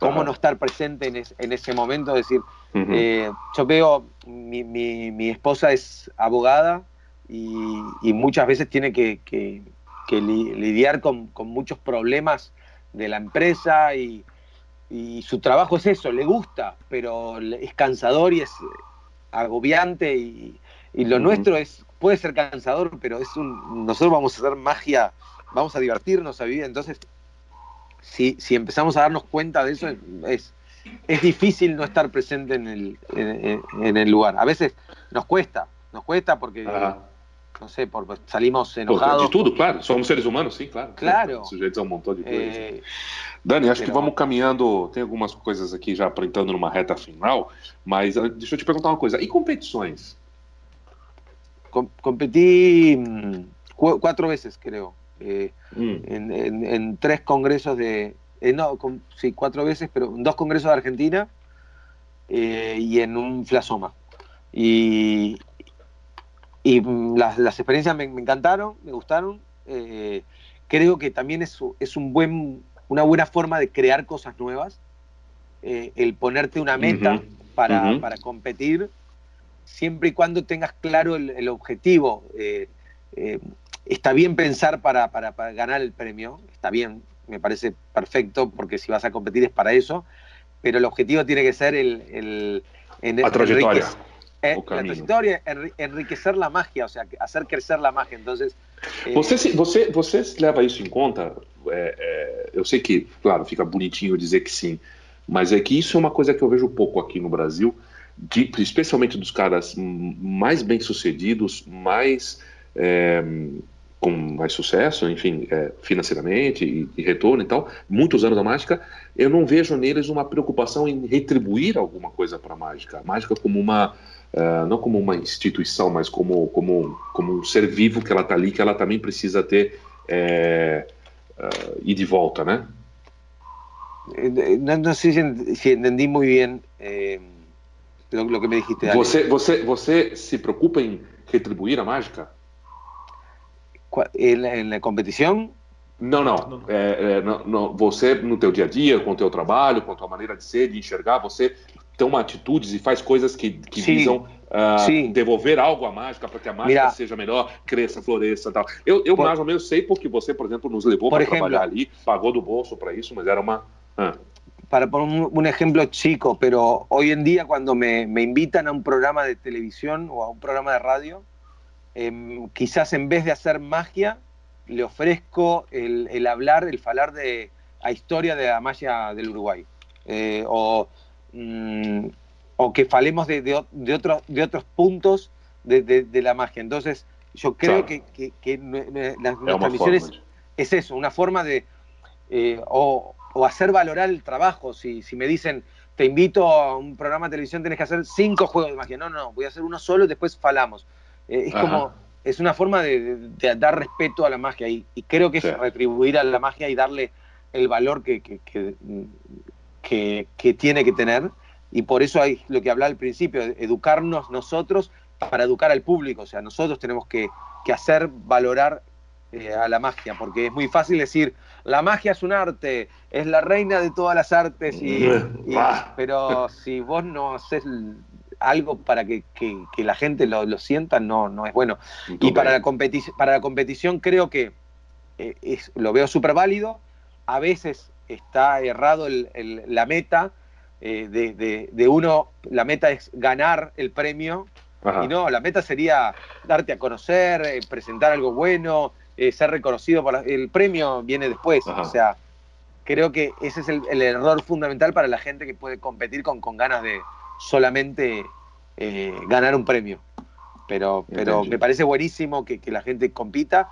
¿cómo Ajá. no estar presente en, es- en ese momento? Decir, Uhum. eh, yo veo, mi, mi- mi esposa es abogada y, y muchas veces tiene que, que- que li- lidiar con, con muchos problemas de la empresa y, y su trabajo es eso, le gusta, pero es cansador y es agobiante y, y lo nuestro es puede ser cansador, pero es un nosotros vamos a hacer magia, vamos a divertirnos, a vivir, entonces si, si empezamos a darnos cuenta de eso es, es difícil no estar presente en el, en, en el lugar. A veces nos cuesta, nos cuesta porque, no sé, por, salimos Pô, enojados. de tudo, claro. Somos seres humanos, sim, claro. Claro. Sujeitos a um montão de coisas. Eh, Dani, acho que Legal. vamos caminhando. Tem algumas coisas aqui já entrando numa reta final, mas ah, deixa eu te perguntar uma coisa. E competições? com- competí cu- cuatro veces, creo, eh, Hum, en, en- en tres congresos de... eh, no, con- sí, cuatro veces, pero en dos congresos de Argentina eh, y en un flasoma. Y, y mm, las, las experiencias me, me encantaron, me gustaron. creo que también es, es un buen, una buena forma de crear cosas nuevas, el ponerte una meta para, para competir, siempre y cuando tengas claro el, el objetivo. Eh, eh, está bien pensar para, para- para ganar el premio, está bien, me parece perfecto, porque si vas a competir es para eso, pero el objetivo tiene que ser el... el en- A trayectória. enriquec- eh, la trayectoria, enri- enriquecer la magia, o sea, hacer crecer la magia. Entonces, eh, Você, você, você leva isso em conta? É, é, eu sei que, claro, fica bonitinho dizer que sim, mas é que isso é uma coisa que eu vejo pouco aqui no Brasil, de- especialmente dos caras mais bem-sucedidos, mais é, com mais sucesso, enfim, é, financeiramente e, e retorno e tal, muitos anos da mágica, eu não vejo neles uma preocupação em retribuir alguma coisa para a mágica. A mágica como uma Uh, não como uma instituição, mas como, como, como um ser vivo que ela está ali, que ela também precisa ter é, uh, ir de volta, né? eh, no, no sé si, en- si entendí muy bien eh, lo, lo que me dijiste. Você, você, você se preocupa em retribuir a mágica? La, en la competición, Não, não. Não. É, é, não, não. Você, no teu dia a dia, com o teu trabalho, com a tua maneira de ser, de enxergar, você toma atitudes e faz coisas que, que Sim. visam Sim. devolver algo à mágica para que a mágica Mira. seja melhor, cresça, floresça e tal. Eu, eu Por- mais ou menos sei porque você, por exemplo, nos levou para trabalhar ali, pagou do bolso para isso, mas era uma... Ah, para poner un, un ejemplo chico, pero hoy en día cuando me, me invitan a un programa de televisión o a un programa de radio, em, quizás en vez de hacer magia, le ofrezco el, el hablar, el falar de la historia de la magia del Uruguay. Eh, o, mm, o que falemos de, de, de otros, de otros puntos de, de- la magia. Entonces, yo creo Claro. que, que- que nue- nue- las, é uma nuestras forma misiones de... es eso, una forma de eh, o, o hacer valorar el trabajo. Si, si me dicen, te invito a un programa de televisión, tenés que hacer cinco juegos de magia. No, no, voy a hacer uno solo y después falamos. Eh, es Ajá. como, es una forma de, de- de dar respeto a la magia y, y creo que Sí. es retribuir a la magia y darle el valor que, que, que- que- que tiene que tener. Y por eso hay lo que hablaba al principio, educarnos nosotros para educar al público. O sea, nosotros tenemos que, hacer valorar eh, a la magia, porque es muy fácil decir, la magia es un arte, es la reina de todas las artes, y, y- Ah. pero si vos no haces algo para que, que- que la gente lo, lo sienta, no, no es bueno. Y para la, para la competición creo que eh, es, lo veo súper válido. A veces está errado el- el- la meta eh, de, de- de uno, la meta es ganar el premio y no, la meta sería darte a conocer, eh, presentar algo bueno, ser reconocido por la- el premio viene después. Ajá. O sea, creo que ese es el, el error fundamental para la gente que puede competir con, con ganas de solamente eh, ganar un premio. Pero, pero me parece buenísimo que, que la gente compita.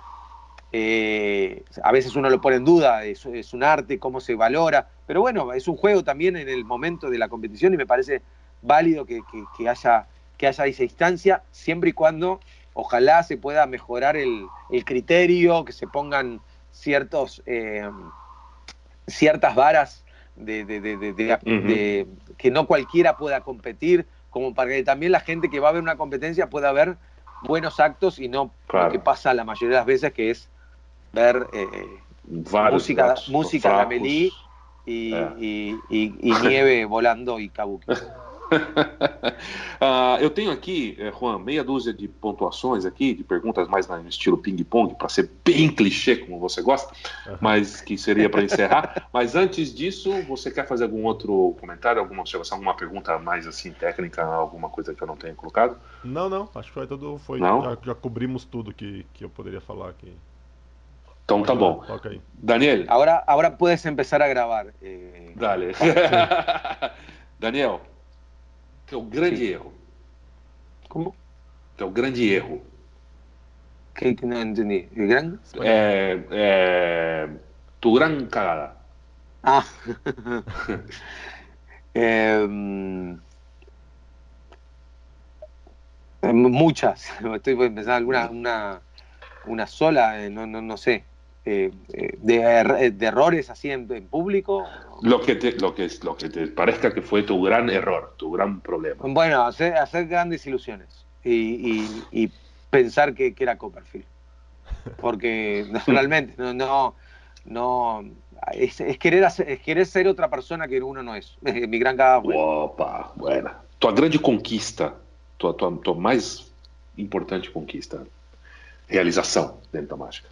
Eh, a veces uno lo pone en duda, es, es un arte, cómo se valora, pero bueno, es un juego también en el momento de la competición y me parece válido que, que- que haya, que haya esa instancia, siempre y cuando ojalá se pueda mejorar el, el criterio, que se pongan ciertos, eh, ciertas varas de, de- de- de- de- de- que no cualquiera pueda competir, como para que también la gente que va a ver una competencia pueda ver buenos actos y no Claro. lo que pasa la mayoría de las veces, que es ver eh, música, música y, É. y- y- y nieve volando y kabuki. Ah, eu tenho aqui, eh, Juan, meia dúzia de pontuações aqui, de perguntas mais no estilo ping-pong, para ser bem clichê, como você gosta, mas que seria para encerrar. Mas antes disso, você quer fazer algum outro comentário, alguma observação, alguma pergunta mais assim técnica, alguma coisa que eu não tenha colocado? Não, não, acho que foi tudo. Foi, Não? Já, já cobrimos tudo que, que eu poderia falar aqui. Então tá Pode ir lá, bom. Aí. Daniel, Ahora, ahora puedes empezar a grabar. eh, dale. Daniel, teu grande erro, ¿Cómo? teu grande erro ¿Qué? No entendí. ¿El gran? é, é tu gran cagada. Ah. Em, muchas. Estoy pensando alguna una, una sola, eh, no, no, no sé. Eh, eh, de, er- de errores así en, en público. Lo que, te, lo, que, lo que te parezca que fue tu gran error, tu gran problema. Bueno, hacer, hacer grandes ilusiones y, y- y pensar que, que era Copperfield. Porque realmente no, no, no es, querer es querer ser otra persona que uno no es. Mi gran cada Opa, buena. Tu grande conquista, tu, tu, tu mais importante conquista, realização dentro da mágica.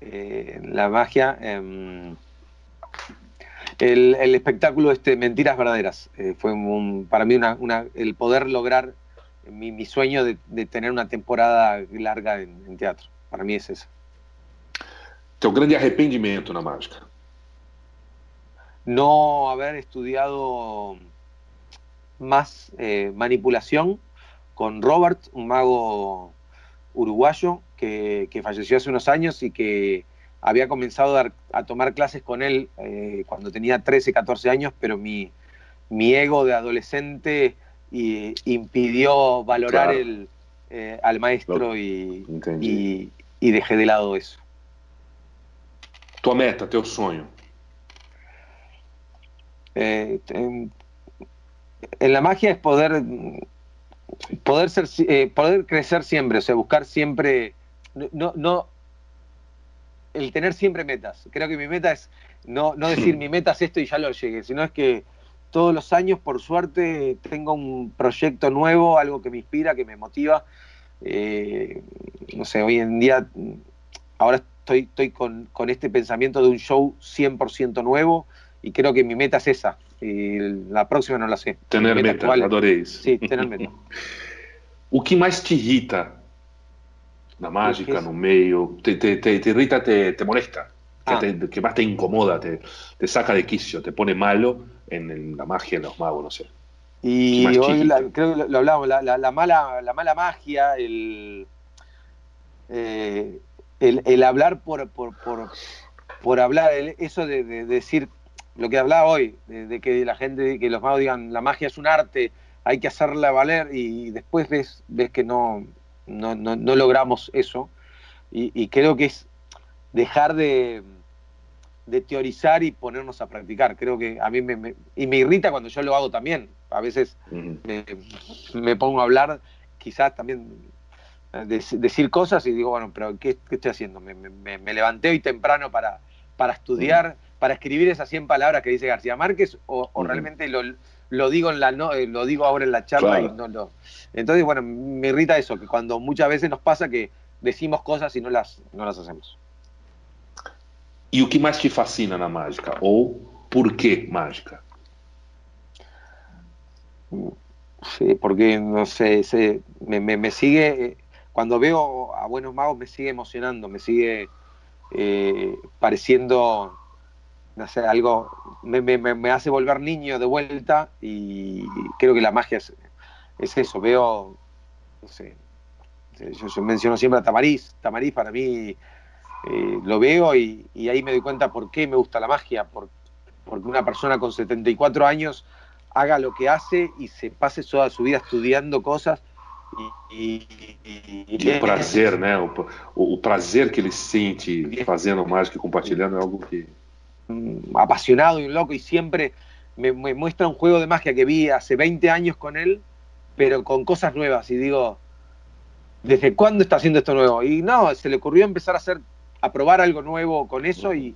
Eh, la magia, eh, el, el, espectáculo este Mentiras Verdaderas, eh, fue un, para mí una, una, el poder lograr mi, mi sueño de, de, tener una temporada larga en, en teatro. Para mí es eso. Teu grande arrependimento na mágica? No haber estudiado más eh, manipulación con Robert, un mago uruguayo que, que, falleció hace unos años y que había comenzado a, a tomar clases con él eh, cuando tenía 13, 14 años, pero mi, mi ego de adolescente y, impidió valorar claro. el, eh, al maestro y, y, y dejé de lado eso. Tua meta, teu sonho? Eh, en, en, la magia es poder poder ser eh, poder crecer siempre, o sea, buscar siempre no no el tener siempre metas. Creo que mi meta es no, no decir mi meta es esto y ya lo llegué, sino es que todos los años, por suerte, tengo un proyecto nuevo, algo que me inspira, que me motiva. Eh, no sé, hoy en día, ahora estoy, estoy con, con, este pensamiento de un show 100% nuevo y creo que mi meta es esa. Y la próxima no la sé. Tener meta, meta actual, adorei isso. Sí, tener meta. o que mais te irrita na mágica, no meio? Te, te, te, te irrita, te, te molesta? Ah. Que, te, que, más te incomoda, te, te, saca de quicio, te pone malo en, en, la magia, en los magos, no sé. Y hoy la, creo que lo hablábamos, la, la, la, mala, la mala magia, el, eh, el, el hablar por, por, por, por hablar, el, eso de, de, decir lo que hablaba hoy, de, de, que la gente, que los magos digan la magia es un arte, hay que hacerla valer y después ves, ves que no, no, no, no logramos eso. Y, y, creo que es dejar de, de, teorizar y ponernos a practicar. Creo que a mí me, me, y me irrita cuando yo lo hago también. A veces uh -huh. me, me, pongo a hablar, quizás también de, decir cosas y digo, bueno, pero ¿qué, qué estoy haciendo? Me, me, levanté hoy temprano para, para estudiar, uh -huh. para escribir esas 100 palabras que dice García Márquez, o, o uh -huh. realmente lo, lo, digo en la no, eh, lo digo ahora en la charla claro. y no lo. Entonces, bueno, me irrita eso, que cuando muchas veces nos pasa que decimos cosas y no las, no las hacemos. E o que mais te fascina na mágica? Ou por que mágica? Sí, porque, no sé, sé me, me, me, sigue, cuando veo a Buenos Magos me sigue emocionando, me sigue eh, pareciendo, no sé, algo, me, me, me, hace volver niño de vuelta y creo que la magia es, es eso, veo, no sé, yo, yo, menciono siempre a Tamariz, Tamariz para mí eh, lo veo y, y, ahí me doy cuenta por qué me gusta la magia, por, porque una persona con 74 años haga lo que hace y se pase toda su vida estudiando cosas. E, e, e o prazer, né? O, o, prazer que ele sente fazendo mágica e compartilhando é algo que. Apasionado y un loco, y siempre me, muestra un juego de magia que vi hace 20 años con él, pero con cosas nuevas. Y digo, ¿desde cuándo está haciendo esto nuevo? Y no, se le ocurrió empezar a hacer, a probar algo nuevo con eso y,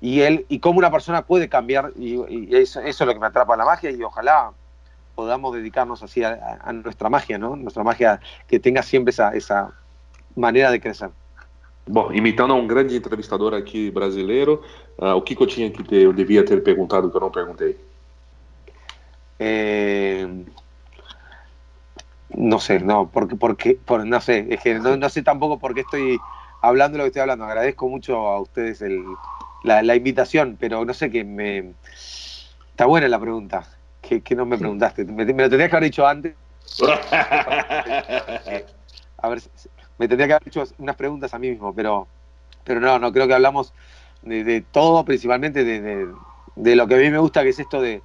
y él y cómo una persona puede cambiar y, eso, es lo que me atrapa la magia y ojalá podamos dedicarnos así a, a, nuestra magia, ¿no? Nuestra magia que tenga siempre esa, esa maneira de crescer. Bom, imitando um grande entrevistador aqui brasileiro, uh, o que, que eu tinha que ter, eu devia ter perguntado que eu não perguntei? No sé, no, porque, porque por, no sé, es que no, no sé tampoco por qué estoy hablando lo que estoy hablando. Agradezco mucho a ustedes el, la, la, invitación, pero no sé qué me. Está buena la pregunta. que, que no me preguntaste? Me, me, lo tendrías que haber dicho antes. a ver, me tendría que haber hecho unas preguntas a mí mismo, pero, pero no, no, creo que hablamos de, de todo, principalmente de, de, lo que a mí me gusta, que es esto de,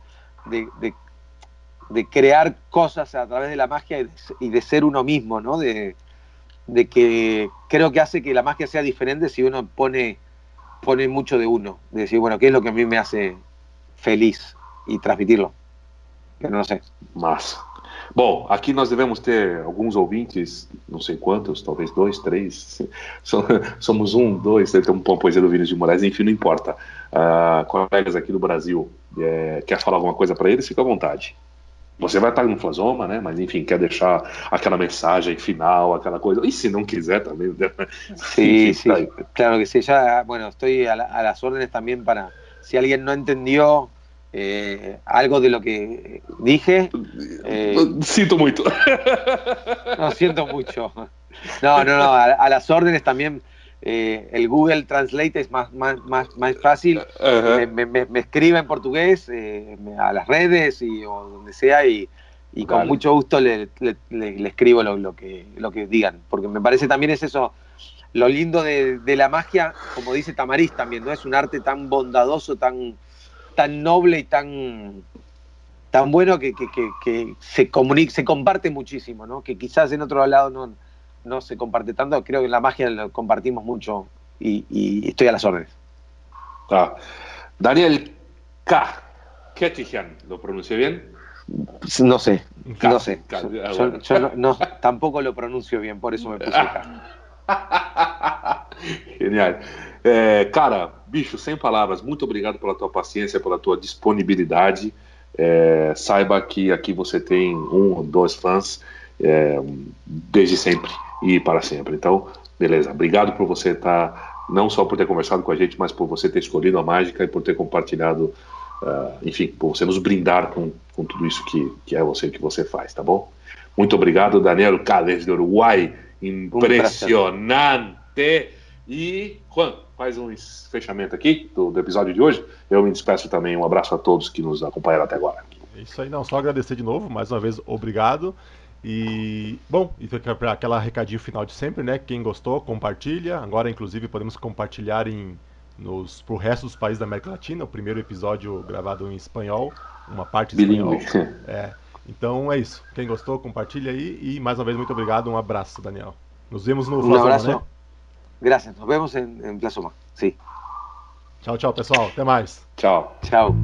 crear cosas a través de la magia y, de, ser uno mismo, ¿no? De, que creo que hace que la magia sea diferente si uno pone pone mucho de uno, de decir, bueno, ¿qué es lo que a mí me hace feliz? Y transmitirlo. Que no sé. Massa. Bom, aqui nós devemos ter alguns ouvintes, não sei quantos, talvez dois, três. Somos um, dois, ter uma poesia do Vinícius de Moraes, enfim, não importa. Uh, colegas aqui do Brasil, é, quer falar alguma coisa para eles? Fica à vontade. Você vai estar no Flasoma, né? Mas enfim, quer deixar aquela mensagem final, aquela coisa. E se não quiser también. Sí, sí, claro que sí. Ya, bueno, estoy a, la, a las órdenes también para, si alguien no entendió eh, algo de lo que dije. Eh, siento mucho. no, siento mucho. No, no, no, a, las órdenes también. Eh, el Google Translate es más, más, más, más fácil. me, me, me, escribe en portugués eh, a las redes y, o donde sea y, y con mucho gusto le, le, le, escribo lo, lo, que, lo que digan. Porque me parece también es eso, lo lindo de, de la magia, como dice Tamariz también, ¿no? Es un arte tan bondadoso, tan tan noble y tan, tan bueno que, que, que, que se, comunica, se comparte muchísimo, ¿no? que quizás en otro lado no, no se comparte tanto, creo que en la magia lo compartimos mucho y, y estoy a las órdenes. Ah. Daniel K. ¿lo pronuncié bien? No sé, K. no sé. K. Yo, yo, yo no, no, tampoco lo pronuncio bien, por eso me puse K. Genial. É, cara, bicho, sem palavras, muito obrigado pela tua paciência, pela tua disponibilidade. É, saiba que aqui você tem um ou dois fãs é, desde sempre e para sempre. Então, beleza. Obrigado por você estar, tá, não só por ter conversado com a gente, mas por você ter escolhido a mágica e por ter compartilhado, uh, enfim, por você nos brindar com, com tudo isso que, que é você que você faz, tá bom? Muito obrigado, Daniel Calles do Uruguai. Impressionante. E, Juan, faz um fechamento aqui do, do, episódio de hoje. Eu me despeço também. Um abraço a todos que nos acompanharam até agora. É isso aí, não. Só agradecer de novo, mais uma vez, obrigado. E, bom, e para aquela recadinho final de sempre, né? Quem gostou, compartilha. Agora, inclusive, podemos compartilhar em, nos, pro resto dos países da América Latina. O primeiro episódio gravado em espanhol, uma parte em espanhol. É. Então é isso. Quem gostou, compartilha aí. E mais uma vez, muito obrigado. Um abraço, Daniel. Nos vemos no Um abraço. Né? Gracias. Nos vemos en, en Plasoma. Sí. Tchau, tchau, pessoal. Até mais. Tchau. Tchau.